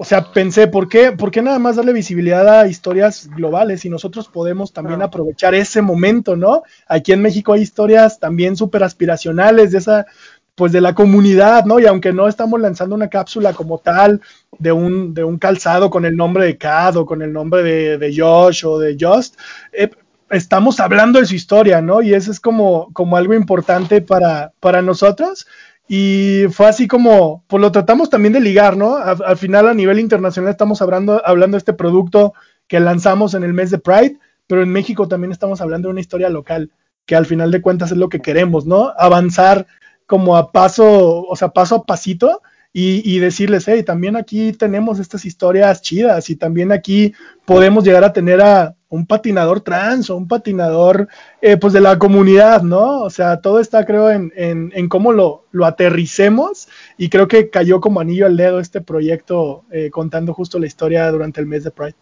o sea, pensé, ¿por qué, ¿por qué nada más darle visibilidad a historias globales y nosotros podemos también aprovechar ese momento, ¿no? Aquí en México hay historias también súper aspiracionales de esa, pues de la comunidad, ¿no? Y aunque no estamos lanzando una cápsula como tal de un, de un calzado con el nombre de Cad o con el nombre de, de Josh o de Just, eh, estamos hablando de su historia, ¿no? Y eso es como, como algo importante para, para nosotros. Y fue así como, pues lo tratamos también de ligar, ¿no? Al, final a nivel internacional estamos hablando, hablando de este producto que lanzamos en el mes de Pride, pero en México también estamos hablando de una historia local, que al final de cuentas es lo que queremos, ¿no? Avanzar como a paso, o sea, paso a pasito y, y, decirles, hey, también aquí tenemos estas historias chidas y también aquí podemos llegar a tener a un patinador trans o un patinador eh, pues de la comunidad, ¿no? O sea, todo está creo en, en, en cómo lo, lo, aterricemos y creo que cayó como anillo al dedo este proyecto eh, contando justo la historia durante el mes de Pride.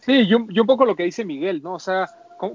Sí, yo, yo un poco lo que dice Miguel, ¿no? O sea,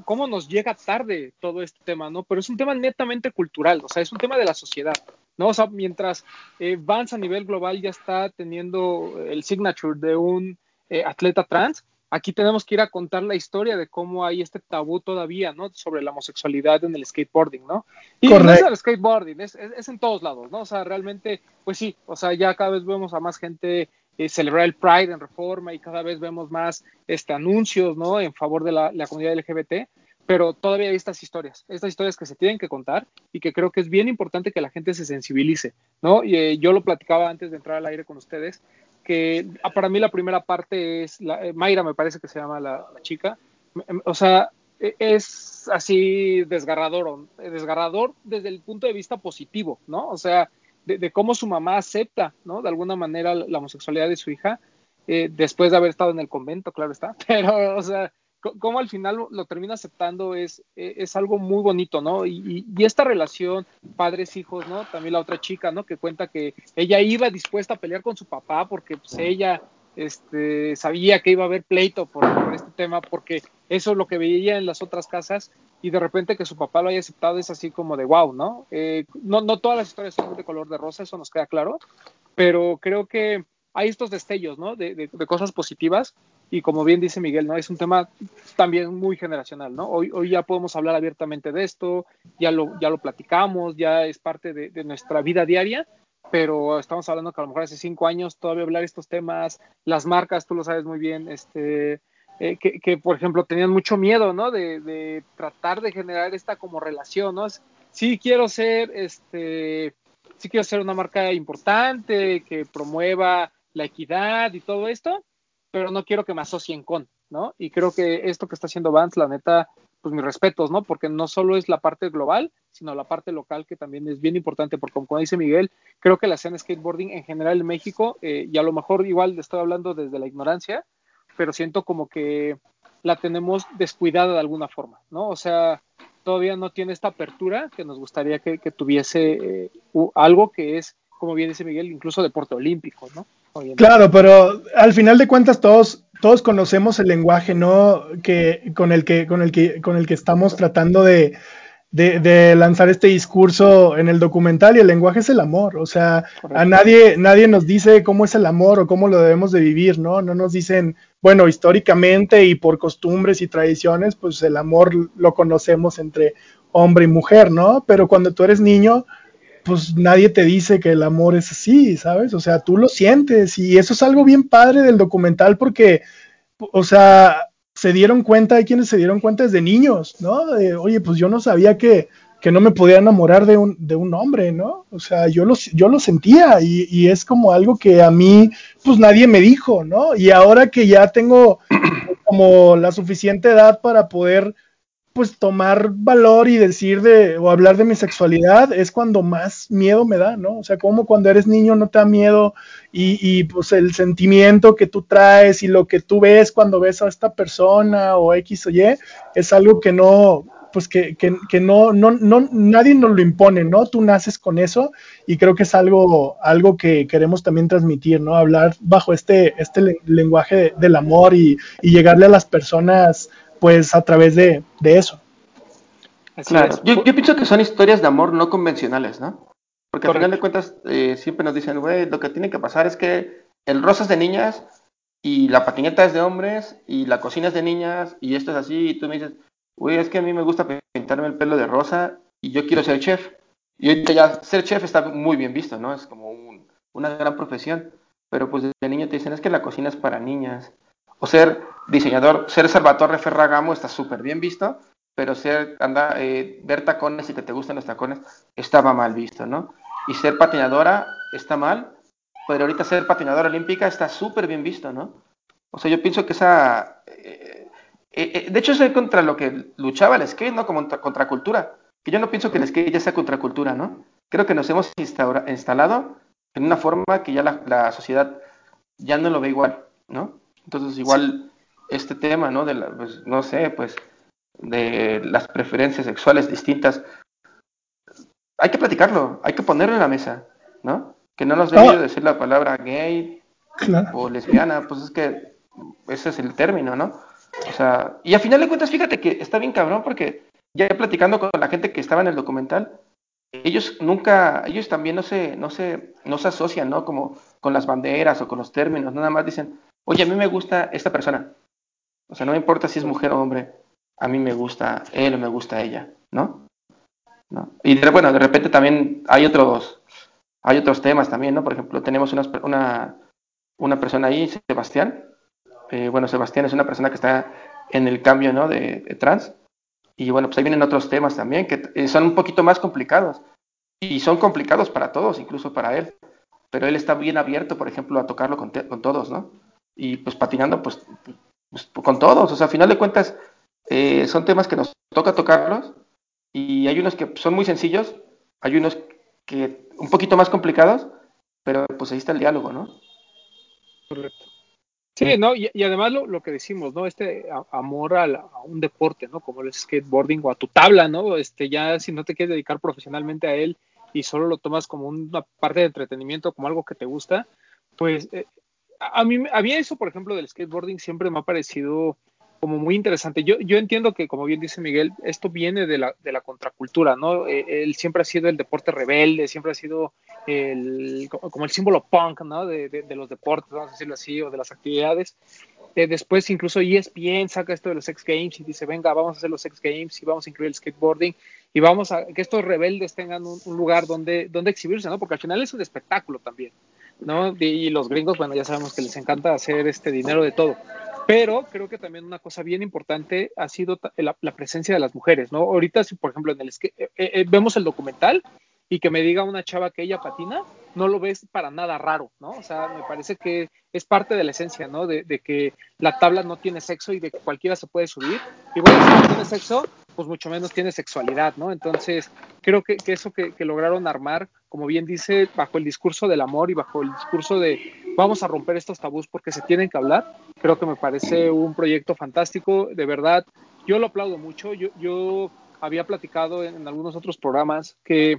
cómo, nos llega tarde todo este tema, ¿no? Pero es un tema netamente cultural, o sea, es un tema de la sociedad, ¿no? O sea, mientras eh, Vance a nivel global ya está teniendo el signature de un eh, atleta trans, aquí tenemos que ir a contar la historia de cómo hay este tabú todavía, ¿no? Sobre la homosexualidad en el skateboarding, ¿no? Y Correcto. no es el skateboarding, es, es, es, en todos lados, ¿no? O sea, realmente, pues sí, o sea, ya cada vez vemos a más gente eh, celebrar el Pride en Reforma y cada vez vemos más este, anuncios, ¿no? En favor de la, la, comunidad LGBT, pero todavía hay estas historias, estas historias que se tienen que contar y que creo que es bien importante que la gente se sensibilice, ¿no? Y eh, yo lo platicaba antes de entrar al aire con ustedes, que ah, para mí la primera parte es, la, eh, Mayra me parece que se llama la, chica, o sea, e, es así desgarrador, desgarrador desde el punto de vista positivo, ¿no? O sea, de, de, cómo su mamá acepta, ¿no? De alguna manera la homosexualidad de su hija, eh, después de haber estado en el convento, claro está, (laughs) pero, o sea, cómo al final lo, termina aceptando es, eh, es, algo muy bonito, ¿no? Y, y, esta relación padres-hijos, ¿no? También la otra chica, ¿no? Que cuenta que ella iba dispuesta a pelear con su papá porque pues, ella este, sabía que iba a haber pleito por, por, este tema, porque eso es lo que veía en las otras casas y de repente que su papá lo haya aceptado es así como de wow, ¿no? Eh, no, no todas las historias son de color de rosa, eso nos queda claro, pero creo que hay estos destellos, ¿no? De, de, de, cosas positivas y como bien dice Miguel, ¿no? Es un tema también muy generacional, ¿no? Hoy, hoy ya podemos hablar abiertamente de esto, ya lo, ya lo platicamos, ya es parte de, nuestra vida diaria, pero estamos hablando que a lo mejor hace cinco años todavía hablar estos temas, las marcas, tú lo sabes muy bien, este, eh, que, por ejemplo, tenían mucho miedo, ¿no? De, de, tratar de generar esta como relación, ¿no? Sí quiero ser, este, sí quiero ser una marca importante, que promueva la equidad y todo esto, pero no quiero que me asocien con, ¿no? Y creo que esto que está haciendo Vance, la neta, pues mis respetos, ¿no? Porque no solo es la parte global, sino la parte local que también es bien importante, porque como, dice Miguel, creo que la escena skateboarding en general en México, eh, y a lo mejor igual estoy hablando desde la ignorancia, pero siento como que la tenemos descuidada de alguna forma, ¿no? O sea, todavía no tiene esta apertura que nos gustaría que, tuviese eh, algo que es, como bien dice Miguel, incluso deporte olímpico, ¿no? Claro, pero al final de cuentas todos todos conocemos el lenguaje, ¿no? Que con el que con el que con el que estamos tratando de, de, de, lanzar este discurso en el documental y el lenguaje es el amor, o sea, Correcto. a nadie, nadie nos dice cómo es el amor o cómo lo debemos de vivir, ¿no? No nos dicen, bueno, históricamente y por costumbres y tradiciones, pues el amor lo conocemos entre hombre y mujer, ¿no? Pero cuando tú eres niño, pues nadie te dice que el amor es así, ¿sabes? O sea, tú lo sientes y eso es algo bien padre del documental porque, o sea, se dieron cuenta, hay quienes se dieron cuenta desde niños, ¿no? Oye, pues yo no sabía que, que no me podía enamorar de un, de un hombre, ¿no? O sea, yo lo, yo lo sentía y, y, es como algo que a mí, pues nadie me dijo, ¿no? Y ahora que ya tengo como la suficiente edad para poder pues tomar valor y decir de o hablar de mi sexualidad es cuando más miedo me da, ¿no? O sea, como cuando eres niño no te da miedo y, y, pues el sentimiento que tú traes y lo que tú ves cuando ves a esta persona o X o Y es algo que no, pues que, que, que no, no, no, nadie nos lo impone, ¿no? Tú naces con eso y creo que es algo, algo que queremos también transmitir, ¿no? Hablar bajo este, este lenguaje del amor y, y llegarle a las personas pues a través de, de eso. claro. Yo, yo, pienso que son historias de amor no convencionales, ¿no? Porque al final de cuentas eh, siempre nos dicen, güey, lo que tiene que pasar es que el rosa es de niñas y la patineta es de hombres y la cocina es de niñas y esto es así y tú me dices, güey, es que a mí me gusta pintarme el pelo de rosa y yo quiero ser chef. Y ahorita ya ser chef está muy bien visto, ¿no? Es como un, una gran profesión. Pero pues desde niño te dicen, es que la cocina es para niñas. O ser diseñador, ser Salvatore Ferragamo está súper bien visto, pero ser, anda, eh, ver tacones y que te gusten los tacones estaba mal visto, ¿no? Y ser patinadora está mal, pero ahorita ser patinadora olímpica está súper bien visto, ¿no? O sea, yo pienso que esa... Eh, eh, eh de hecho, es contra lo que luchaba el skate, ¿no? Como contra, cultura. Que yo no pienso que el skate ya sea contracultura, ¿no? Creo que nos hemos instalado en una forma que ya la sociedad ya no lo ve igual, ¿no? Entonces, igual este tema, ¿no? De la, pues, no sé, pues, de las preferencias sexuales distintas, hay que platicarlo, hay que ponerlo en la mesa, ¿no? Que no nos dé miedo decir la palabra gay o lesbiana, pues es que ese es el término, ¿no? O sea, y a final de cuentas, fíjate que está bien cabrón porque ya platicando con la gente que estaba en el documental, ellos nunca, ellos también no se, no se, no se asocian, ¿no? Como con las banderas o con los términos, nada más dicen, oye, a mí me gusta esta persona. O sea, no me importa si es mujer o hombre, a mí me gusta él o me gusta ella, ¿no? ¿No? Y de, bueno, de repente también hay otros, hay otros temas también, ¿no? Por ejemplo, tenemos una, una, una persona ahí, Sebastián. Eh, bueno, Sebastián es una persona que está en el cambio, ¿no? De, de, trans. Y bueno, pues ahí vienen otros temas también que eh, son un poquito más complicados. Y son complicados para todos, incluso para él. Pero él está bien abierto, por ejemplo, a tocarlo con, con todos, ¿no? y pues patinando pues, pues, con todos. O sea, a final de cuentas eh, son temas que nos toca tocarlos y hay unos que son muy sencillos, hay unos que un poquito más complicados, pero pues ahí está el diálogo, ¿no? Correcto. Sí, ¿no? Y, y además lo, que decimos, ¿no? Este amor a, a, un deporte, ¿no? Como el skateboarding o a tu tabla, ¿no? Este, ya si no te quieres dedicar profesionalmente a él y solo lo tomas como una parte de entretenimiento, como algo que te gusta, pues eh, a mí, a eso, por ejemplo, del skateboarding siempre me ha parecido como muy interesante. Yo, yo entiendo que, como bien dice Miguel, esto viene de la, contracultura, ¿no? Eh, él siempre ha sido el deporte rebelde, siempre ha sido el, como el símbolo punk, ¿no? De los deportes, vamos a decirlo así, o de las actividades. Eh, después incluso ESPN saca esto de los X Games y dice, venga, vamos a hacer los X Games y vamos a incluir el skateboarding y vamos a que estos rebeldes tengan un, un lugar donde, donde exhibirse, ¿no? Porque al final es un espectáculo también. ¿No? Y los gringos, bueno, ya sabemos que les encanta hacer este dinero de todo. Pero creo que también una cosa bien importante ha sido la, presencia de las mujeres, ¿no? Ahorita, si por ejemplo en el eh, eh, vemos el documental y que me diga una chava que ella patina, no lo ves para nada raro, ¿no? O sea, me parece que es parte de la esencia, ¿no? De, de que la tabla no tiene sexo y de que cualquiera se puede subir. Y bueno, si no tiene sexo, pues mucho menos tiene sexualidad, ¿no? Entonces, creo que, que eso que, que, lograron armar, como bien dice, bajo el discurso del amor y bajo el discurso de vamos a romper estos tabús porque se tienen que hablar, creo que me parece un proyecto fantástico, de verdad, yo lo aplaudo mucho, yo, yo había platicado en, en algunos otros programas que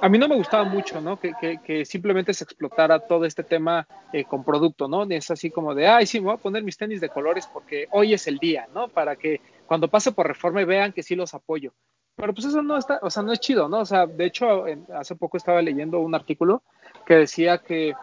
a mí no me gustaba mucho, ¿no? Que, que, que, simplemente se explotara todo este tema eh, con producto, ¿no? Es así como de, ay, sí, me voy a poner mis tenis de colores porque hoy es el día, ¿no? Para que cuando pase por reforma vean que sí los apoyo. Pero pues eso no está, o sea, no es chido, ¿no? O sea, de hecho, hace poco estaba leyendo un artículo que decía que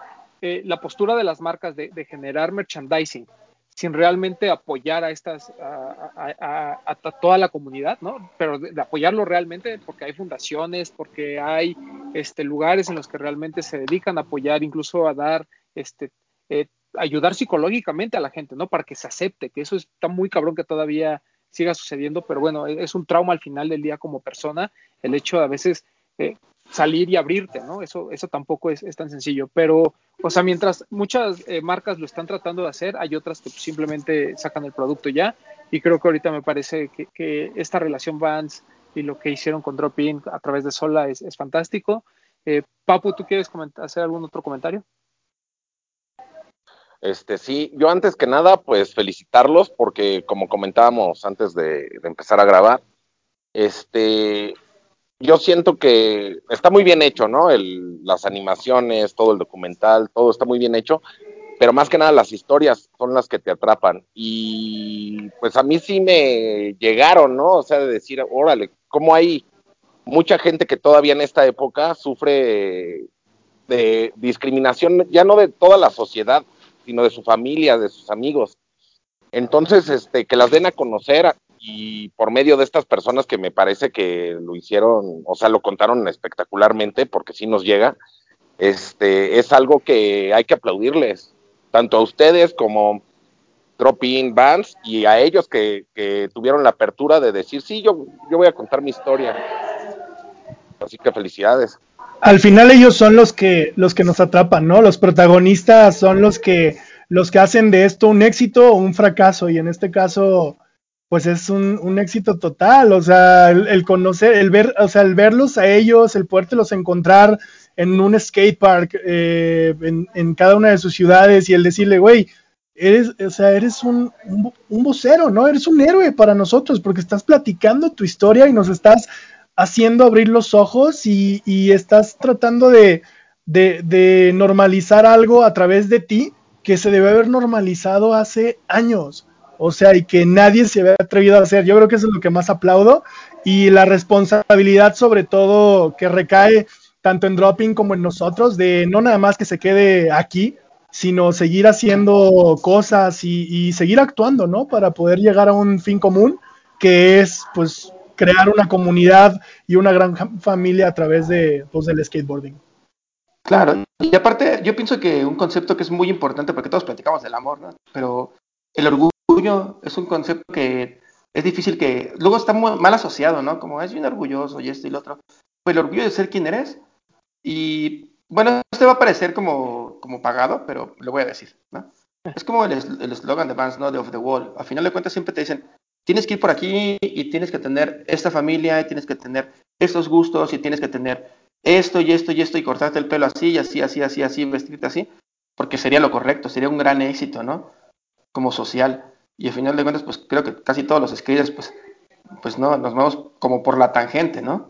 eh, la postura de las marcas de generar merchandising sin realmente apoyar a estas a, toda la comunidad, ¿no? Pero de, de, apoyarlo realmente porque hay fundaciones, porque hay este lugares en los que realmente se dedican a apoyar, incluso a dar este eh, ayudar psicológicamente a la gente, ¿no? Para que se acepte, que eso está muy cabrón que todavía siga sucediendo, pero bueno, es un trauma al final del día como persona, el hecho de a veces eh, salir y abrirte, ¿no? Eso, eso tampoco es, tan sencillo. Pero, o sea, mientras muchas eh, marcas lo están tratando de hacer, hay otras que simplemente sacan el producto ya. Y creo que ahorita me parece que, esta relación Vans y lo que hicieron con Drop-In a través de Sola es, fantástico. Eh, Papu, ¿tú quieres hacer algún otro comentario? Este, sí, yo antes que nada, pues felicitarlos porque como comentábamos antes de, de empezar a grabar, este, yo siento que está muy bien hecho, ¿no? El, las animaciones, todo el documental, todo está muy bien hecho, pero más que nada las historias son las que te atrapan. Y pues a mí sí me llegaron, ¿no? O sea, de decir, órale, ¿cómo hay mucha gente que todavía en esta época sufre de discriminación, ya no de toda la sociedad, sino de su familia, de sus amigos? Entonces, este, que las den a conocer, y por medio de estas personas que me parece que lo hicieron, o sea, lo contaron espectacularmente, porque sí nos llega, este, es algo que hay que aplaudirles, tanto a ustedes como Drop-In Bands y a ellos que, que, tuvieron la apertura de decir, sí, yo, yo voy a contar mi historia. Así que felicidades. Al final ellos son los que, los que nos atrapan, ¿no? Los protagonistas son los que, los que hacen de esto un éxito o un fracaso, y en este caso, pues es un, éxito total, o sea, el, conocer, el ver, o sea, el verlos a ellos, el podértelos encontrar en un skate park, eh, en, cada una de sus ciudades y el decirle, güey, eres, o sea, eres un, un, vocero, ¿no? Eres un héroe para nosotros porque estás platicando tu historia y nos estás haciendo abrir los ojos y, y estás tratando de, de, de normalizar algo a través de ti que se debe haber normalizado hace años o sea, y que nadie se había atrevido a hacer. Yo creo que eso es lo que más aplaudo y la responsabilidad sobre todo que recae tanto en Dropping como en nosotros, de no nada más que se quede aquí, sino seguir haciendo cosas y, seguir actuando, ¿no? Para poder llegar a un fin común, que es, pues, crear una comunidad y una gran familia a través de, pues, del skateboarding. Claro, y aparte, yo pienso que un concepto que es muy importante, porque todos platicamos del amor, ¿no? Pero el orgullo orgullo es un concepto que es difícil que, luego está muy mal asociado, ¿no? Como es bien orgulloso y esto y lo otro. Pues el orgullo de ser quien eres. Y bueno, este va a parecer como, como pagado, pero lo voy a decir, ¿no? Es como el eslogan de Vans, ¿no? De Off the Wall. A final de cuentas siempre te dicen, tienes que ir por aquí y tienes que tener esta familia y tienes que tener estos gustos y tienes que tener esto y esto y esto y cortarte el pelo así y así, así, así, así, vestirte así, porque sería lo correcto, sería un gran éxito, ¿no? Como social. Y al final de cuentas, pues creo que casi todos los skaters, pues, pues no, nos vamos como por la tangente, ¿no?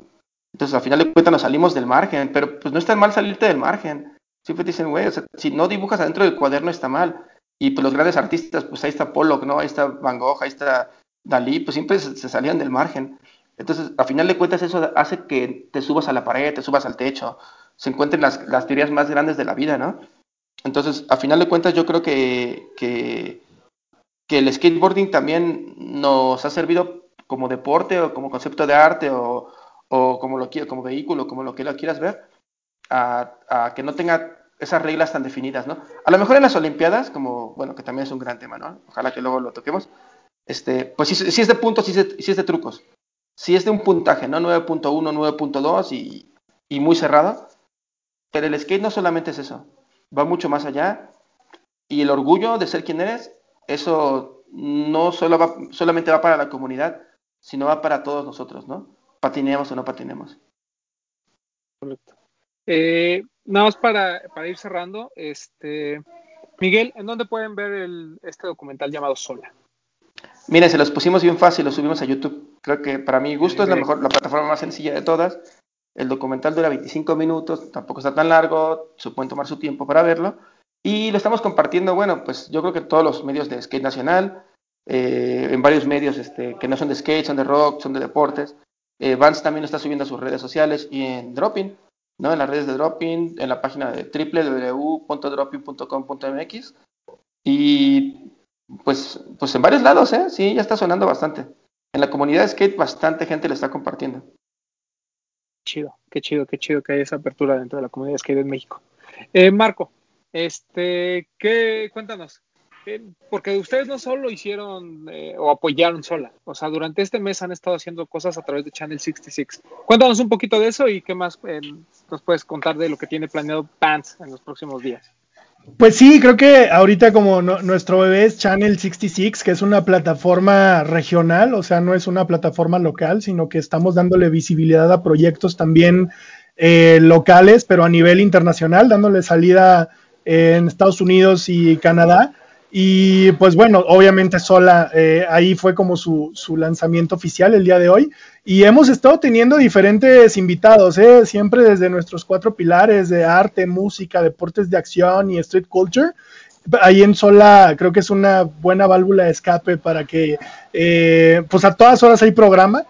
Entonces al final de cuentas nos salimos del margen, pero pues no está mal salirte del margen. Siempre dicen, güey, o sea, si no dibujas adentro del cuaderno está mal. Y pues los grandes artistas, pues ahí está Pollock, ¿no? Ahí está Van Gogh, ahí está Dalí, pues siempre se, salían del margen. Entonces, al final de cuentas, eso hace que te subas a la pared, te subas al techo, se encuentren las, las teorías más grandes de la vida, ¿no? Entonces, a final de cuentas, yo creo que que el skateboarding también nos ha servido como deporte o como concepto de arte o, como lo como vehículo, como lo que lo quieras ver, a, que no tenga esas reglas tan definidas, ¿no? A lo mejor en las Olimpiadas, como, bueno, que también es un gran tema, ¿no? Ojalá que luego lo toquemos, este, pues si, si es de puntos, si es de, trucos, si es de un puntaje, ¿no? 9.1, 9.2 y, y muy cerrado, pero el skate no solamente es eso, va mucho más allá y el orgullo de ser quien eres eso no solo va, solamente va para la comunidad, sino va para todos nosotros, ¿no? Patinemos o no patinemos. Correcto. Eh, nada más para, ir cerrando, este Miguel, ¿en dónde pueden ver este documental llamado Sola? Miren, se los pusimos bien fácil, lo subimos a YouTube. Creo que para mi gusto es la mejor, la plataforma más sencilla de todas. El documental dura 25 minutos, tampoco está tan largo, se pueden tomar su tiempo para verlo. Y lo estamos compartiendo, bueno, pues yo creo que todos los medios de skate nacional, eh, en varios medios este, que no son de skate, son de rock, son de deportes. Eh, Vance también está subiendo a sus redes sociales y en Dropping, ¿no? En las redes de Dropping, en la página de www.dropping.com.mx. Y pues, pues en varios lados, ¿eh? Sí, ya está sonando bastante. En la comunidad de skate bastante gente lo está compartiendo. Chido, qué chido, qué chido que hay esa apertura dentro de la comunidad de skate en México. Eh, Marco, este, ¿qué? Cuéntanos. eh, porque ustedes no solo hicieron eh, o apoyaron sola, o sea, durante este mes han estado haciendo cosas a través de Channel 66. Cuéntanos un poquito de eso y qué más eh, nos puedes contar de lo que tiene planeado Pants en los próximos días. Pues sí, creo que ahorita como nuestro bebé es Channel 66, que es una plataforma regional, o sea, no es una plataforma local, sino que estamos dándole visibilidad a proyectos también locales, pero a nivel internacional, dándole salida en Estados Unidos y Canadá. Y pues bueno, obviamente sola, eh, ahí fue como su, su, lanzamiento oficial el día de hoy. Y hemos estado teniendo diferentes invitados, ¿eh? siempre desde nuestros cuatro pilares de arte, música, deportes de acción y street culture. Ahí en Sola creo que es una buena válvula de escape para que eh, pues a todas horas hay programa.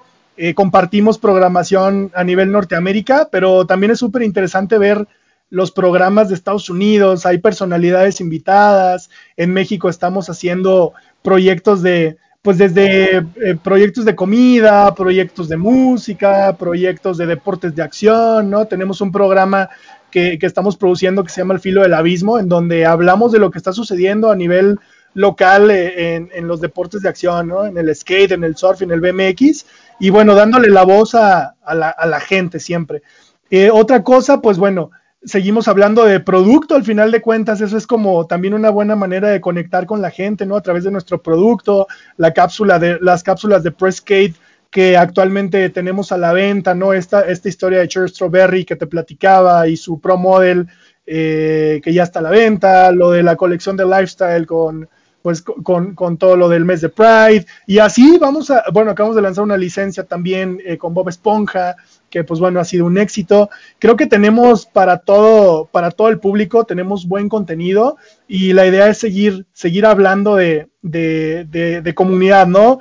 compartimos programación a nivel Norteamérica, pero también es súper interesante ver los programas de Estados Unidos, hay personalidades invitadas, en México estamos haciendo proyectos de, pues desde eh, proyectos de comida, proyectos de música, proyectos de deportes de acción, ¿no? Tenemos un programa que, estamos produciendo que se llama El Filo del Abismo, en donde hablamos de lo que está sucediendo a nivel local eh, en, los deportes de acción, ¿no? En el skate, en el surf, en el BMX, y bueno, dándole la voz a, la, gente siempre. Eh, otra cosa, pues bueno, seguimos hablando de producto, al final de cuentas, eso es como también una buena manera de conectar con la gente, ¿no? A través de nuestro producto, la cápsula de, las cápsulas de Presscade que actualmente tenemos a la venta, ¿no? Esta, esta historia de Cher Strawberry que te platicaba y su Pro Model eh, que ya está a la venta, lo de la colección de lifestyle con, pues, con, con, todo lo del mes de Pride, y así vamos a, bueno, acabamos de lanzar una licencia también eh, con Bob Esponja, que pues bueno, ha sido un éxito. Creo que tenemos para todo, para todo el público, tenemos buen contenido y la idea es seguir, seguir hablando de, de, comunidad, ¿no?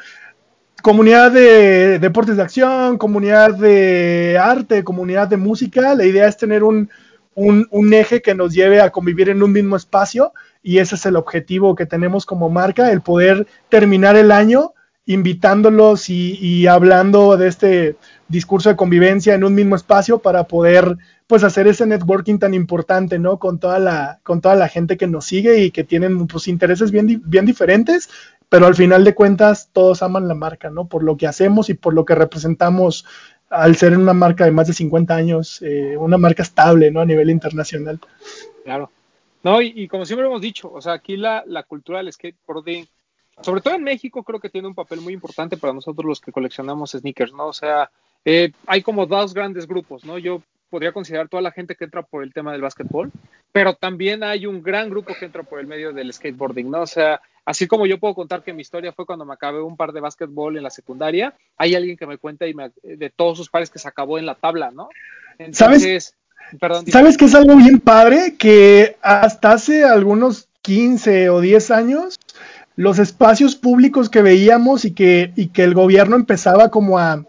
Comunidad de deportes de acción, comunidad de arte, comunidad de música. La idea es tener un, un, eje que nos lleve a convivir en un mismo espacio y ese es el objetivo que tenemos como marca, el poder terminar el año invitándolos y hablando de este, discurso de convivencia en un mismo espacio para poder pues hacer ese networking tan importante, ¿no? Con toda la, con toda la gente que nos sigue y que tienen pues intereses bien, bien diferentes, pero al final de cuentas todos aman la marca, ¿no? Por lo que hacemos y por lo que representamos al ser una marca de más de 50 años, eh, una marca estable, ¿no? A nivel internacional. Claro. No, y, como siempre hemos dicho, o sea, aquí la, la cultura del skateboarding, sobre todo en México, creo que tiene un papel muy importante para nosotros los que coleccionamos sneakers, ¿no? O sea, eh, hay como dos grandes grupos, ¿no? Yo podría considerar toda la gente que entra por el tema del básquetbol, pero también hay un gran grupo que entra por el medio del skateboarding, ¿no? O sea, así como yo puedo contar que mi historia fue cuando me acabé un par de básquetbol en la secundaria, hay alguien que me cuenta y de todos sus pares que se acabó en la tabla, ¿no? Entonces, ¿Sabes? Perdón, ¿Sabes que es algo bien padre? Que hasta hace algunos 15 o 10 años, los espacios públicos que veíamos y que, y que el gobierno empezaba como a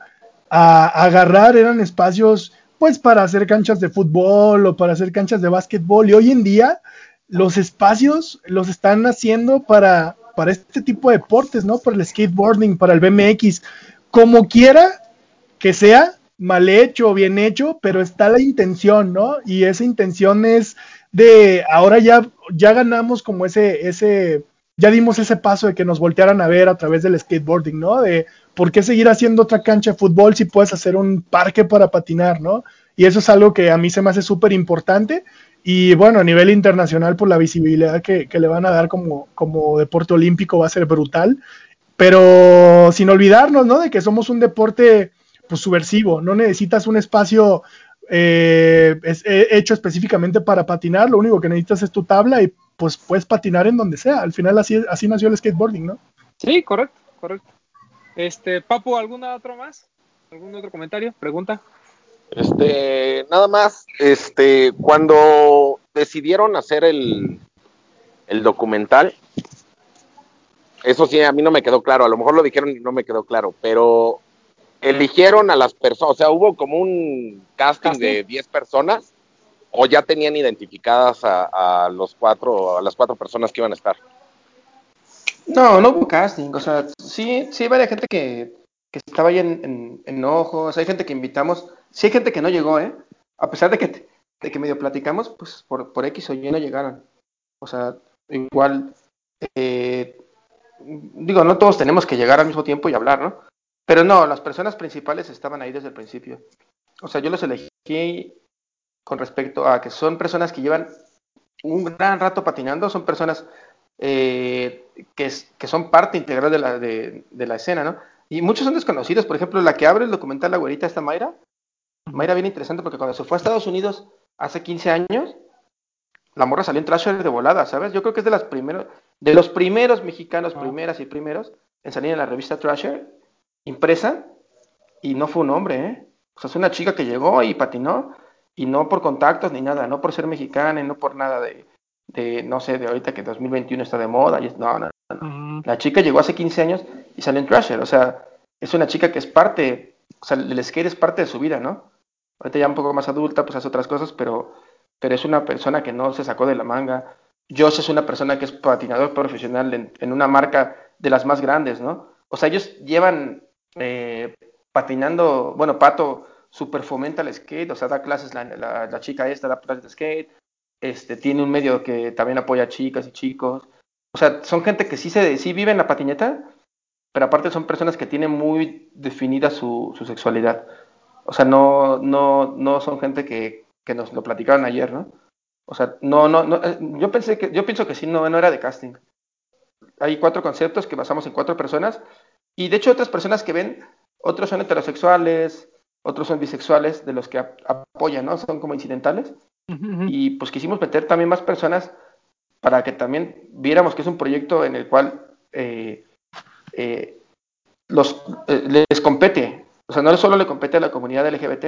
a, agarrar eran espacios pues para hacer canchas de fútbol o para hacer canchas de básquetbol y hoy en día los espacios los están haciendo para, para este tipo de deportes, ¿no? Para el skateboarding, para el BMX, como quiera que sea, mal hecho o bien hecho, pero está la intención, ¿no? Y esa intención es de ahora ya, ya ganamos como ese, ese, ya dimos ese paso de que nos voltearan a ver a través del skateboarding, ¿no? De ¿por qué seguir haciendo otra cancha de fútbol si puedes hacer un parque para patinar, ¿no? Y eso es algo que a mí se me hace súper importante. Y bueno, a nivel internacional, por la visibilidad que, le van a dar como, como deporte olímpico va a ser brutal. Pero sin olvidarnos, ¿no? De que somos un deporte pues, subversivo. No necesitas un espacio eh, eh, hecho específicamente para patinar. Lo único que necesitas es tu tabla y pues puedes patinar en donde sea. Al final así, así nació el skateboarding, ¿no? Sí, correcto, correcto. Este, Papu, ¿alguna otra más? ¿Algún otro comentario? ¿Pregunta? Este, nada más, este, cuando decidieron hacer el, el documental, eso sí, a mí no me quedó claro, a lo mejor lo dijeron y no me quedó claro, pero eligieron a las personas, o sea, hubo como un casting, de 10 personas, o ya tenían identificadas a, a, los cuatro, a las cuatro personas que iban a estar. No, no hubo casting, o sea, sí, sí hay varias gente que, que estaba ahí en, en, ojos, hay gente que invitamos, sí hay gente que no llegó, ¿eh? A pesar de que, de que medio platicamos, pues por, por X o Y no llegaron. O sea, igual eh, digo, no todos tenemos que llegar al mismo tiempo y hablar, ¿no? Pero no, las personas principales estaban ahí desde el principio. O sea, yo los elegí con respecto a que son personas que llevan un gran rato patinando, son personas eh, que, que, son parte integral de la, de, de, la escena, ¿no? Y muchos son desconocidos, por ejemplo, la que abre el documental La Güerita, esta Mayra. Mayra bien interesante porque cuando se fue a Estados Unidos hace 15 años, la morra salió en Trasher de volada, ¿sabes? Yo creo que es de las primeros, de los primeros mexicanos, primeras y primeros, en salir en la revista Trasher, impresa, y no fue un hombre, ¿eh? O sea, es una chica que llegó y patinó, y no por contactos ni nada, no por ser mexicana y no por nada de, de no sé, de ahorita que 2021 está de moda, y no, no, no. La chica llegó hace 15 años y salió en Trasher, o sea, es una chica que es parte, o sea, el skate es parte de su vida, ¿no? Ahorita ya un poco más adulta, pues hace otras cosas, pero pero es una persona que no se sacó de la manga. Josh es una persona que es patinador profesional en, una marca de las más grandes, ¿no? O sea, ellos llevan eh, patinando, bueno, Pato super fomenta el skate, o sea, da clases la, la, chica esta, da clases de skate, este, tiene un medio que también apoya a chicas y chicos. O sea, son gente que sí, se, sí vive en la patineta, pero aparte son personas que tienen muy definida su, sexualidad. O sea, no, no, no son gente que, que nos lo platicaron ayer, ¿no? O sea, no, no, no, eh, yo pensé que, yo pienso que sí, no, no era de casting. Hay cuatro conceptos que basamos en cuatro personas y de hecho otras personas que ven, otros son heterosexuales, otros son bisexuales, de los que apoyan, ¿no? Son como incidentales. Y pues quisimos meter también más personas para que también viéramos que es un proyecto en el cual eh, eh, los, les compete. O sea, no solo le compete a la comunidad LGBT,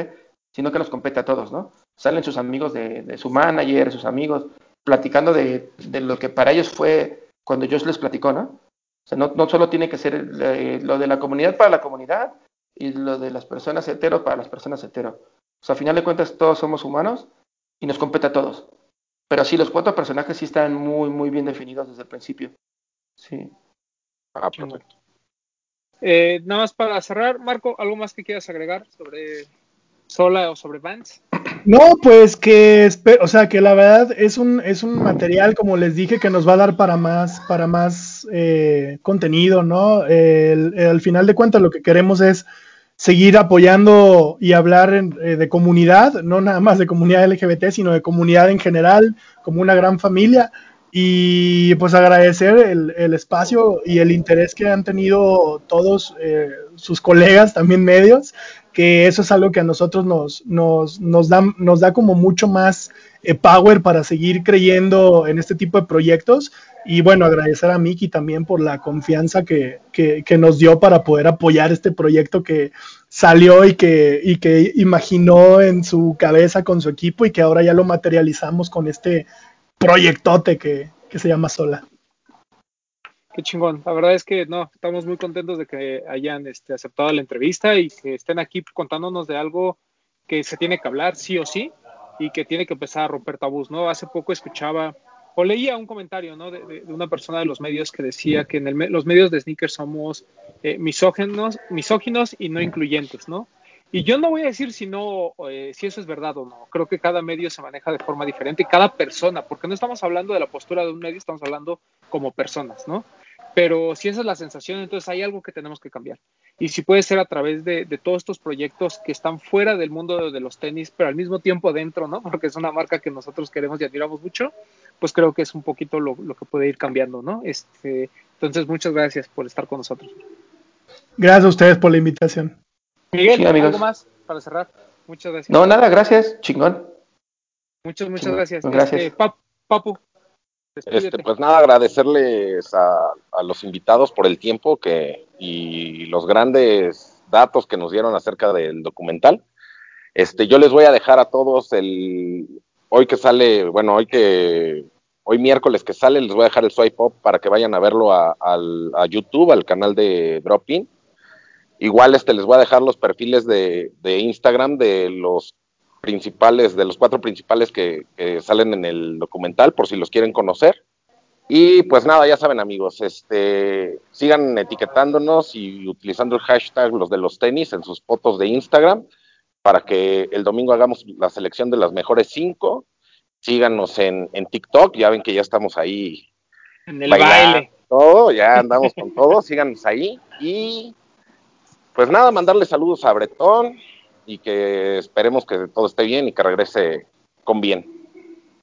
sino que nos compete a todos, ¿no? Salen sus amigos de, su manager, sus amigos, platicando de, lo que para ellos fue cuando Josh les platicó, ¿no? O sea, no, no solo tiene que ser eh, lo de la comunidad para la comunidad y lo de las personas hetero para las personas hetero. O sea, a final de cuentas todos somos humanos y nos compete a todos. Pero sí, los cuatro personajes sí están muy, muy bien definidos desde el principio. Sí. Ah, perfecto. Eh, nada más para cerrar, Marco, ¿algo más que quieras agregar sobre sola o sobre Vans? No, pues que, o sea, que la verdad es un, es un material, como les dije, que nos va a dar para más, para más eh, contenido, ¿no? al final de cuentas lo que queremos es seguir apoyando y hablar eh, de comunidad, no nada más de comunidad LGBT, sino de comunidad en general, como una gran familia. Y pues agradecer el, espacio y el interés que han tenido todos eh, sus colegas, también medios, que eso es algo que a nosotros nos, nos, nos, da, nos da como mucho más eh, power para seguir creyendo en este tipo de proyectos. Y bueno, agradecer a Miki también por la confianza que, que, nos dio para poder apoyar este proyecto que salió y que, y que imaginó en su cabeza con su equipo y que ahora ya lo materializamos con este proyectote que, que se llama Sola. Qué chingón. La verdad es que no, estamos muy contentos de que hayan este, aceptado la entrevista y que estén aquí contándonos de algo que se tiene que hablar sí o sí y que tiene que empezar a romper tabús, ¿no? Hace poco escuchaba o leía un comentario, ¿no? De, una persona de los medios que decía que en el, los medios de sneakers somos eh, misóginos, misóginos y no incluyentes, ¿no? Y yo no voy a decir si no, eh, si eso es verdad o no. Creo que cada medio se maneja de forma diferente y cada persona, porque no estamos hablando de la postura de un medio, estamos hablando como personas, ¿no? Pero si esa es la sensación, entonces hay algo que tenemos que cambiar. Y si puede ser a través de, todos estos proyectos que están fuera del mundo de, los tenis, pero al mismo tiempo dentro, ¿no? (laughs) Porque es una marca que nosotros queremos y admiramos mucho, pues creo que es un poquito lo, que puede ir cambiando, ¿no? Este, entonces, muchas gracias por estar con nosotros. Gracias a ustedes por la invitación. Miguel, ¿algo más para cerrar? Muchas gracias. No, nada, gracias, chingón. Muchas, muchas gracias. Gracias. Este, Papu, este, pues nada, agradecerles a, los invitados por el tiempo que y los grandes datos que nos dieron acerca del documental. Este, yo les voy a dejar a todos el hoy que sale, bueno, hoy que hoy miércoles que sale, les voy a dejar el swipe up para que vayan a verlo a, YouTube, al canal de Dropin. Igual este les voy a dejar los perfiles de Instagram de los principales, de los cuatro principales que, salen en el documental, por si los quieren conocer. Y pues nada, ya saben amigos, este, sigan etiquetándonos y utilizando el hashtag los de los tenis en sus fotos de Instagram para que el domingo hagamos la selección de las mejores cinco. Síganos en, en TikTok, ya ven que ya estamos ahí En el baile. Todo, ya andamos con todo, (laughs) síganos ahí. Y pues nada, mandarle saludos a Bretón y que esperemos que todo esté bien y que regrese con bien.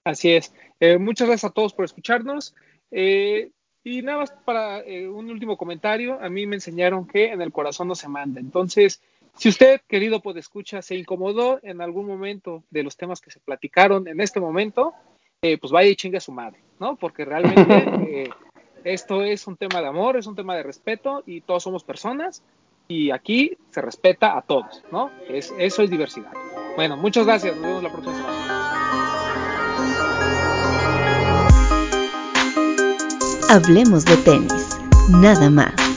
Así es. Eh, muchas gracias a todos por escucharnos. Eh, y nada más para eh, un último comentario, a mí me enseñaron que en el corazón no se manda. Entonces, si usted, querido escucha, se incomodó en algún momento de los temas que se platicaron en este momento, pues vaya y chingue a su madre, ¿no? Porque realmente (laughs) esto es un tema de amor, es un tema de respeto y todos somos personas y aquí se respeta a todos, ¿no? Es, eso es diversidad. Bueno, muchas gracias, nos vemos la próxima semana. Hablemos de tenis, nada más.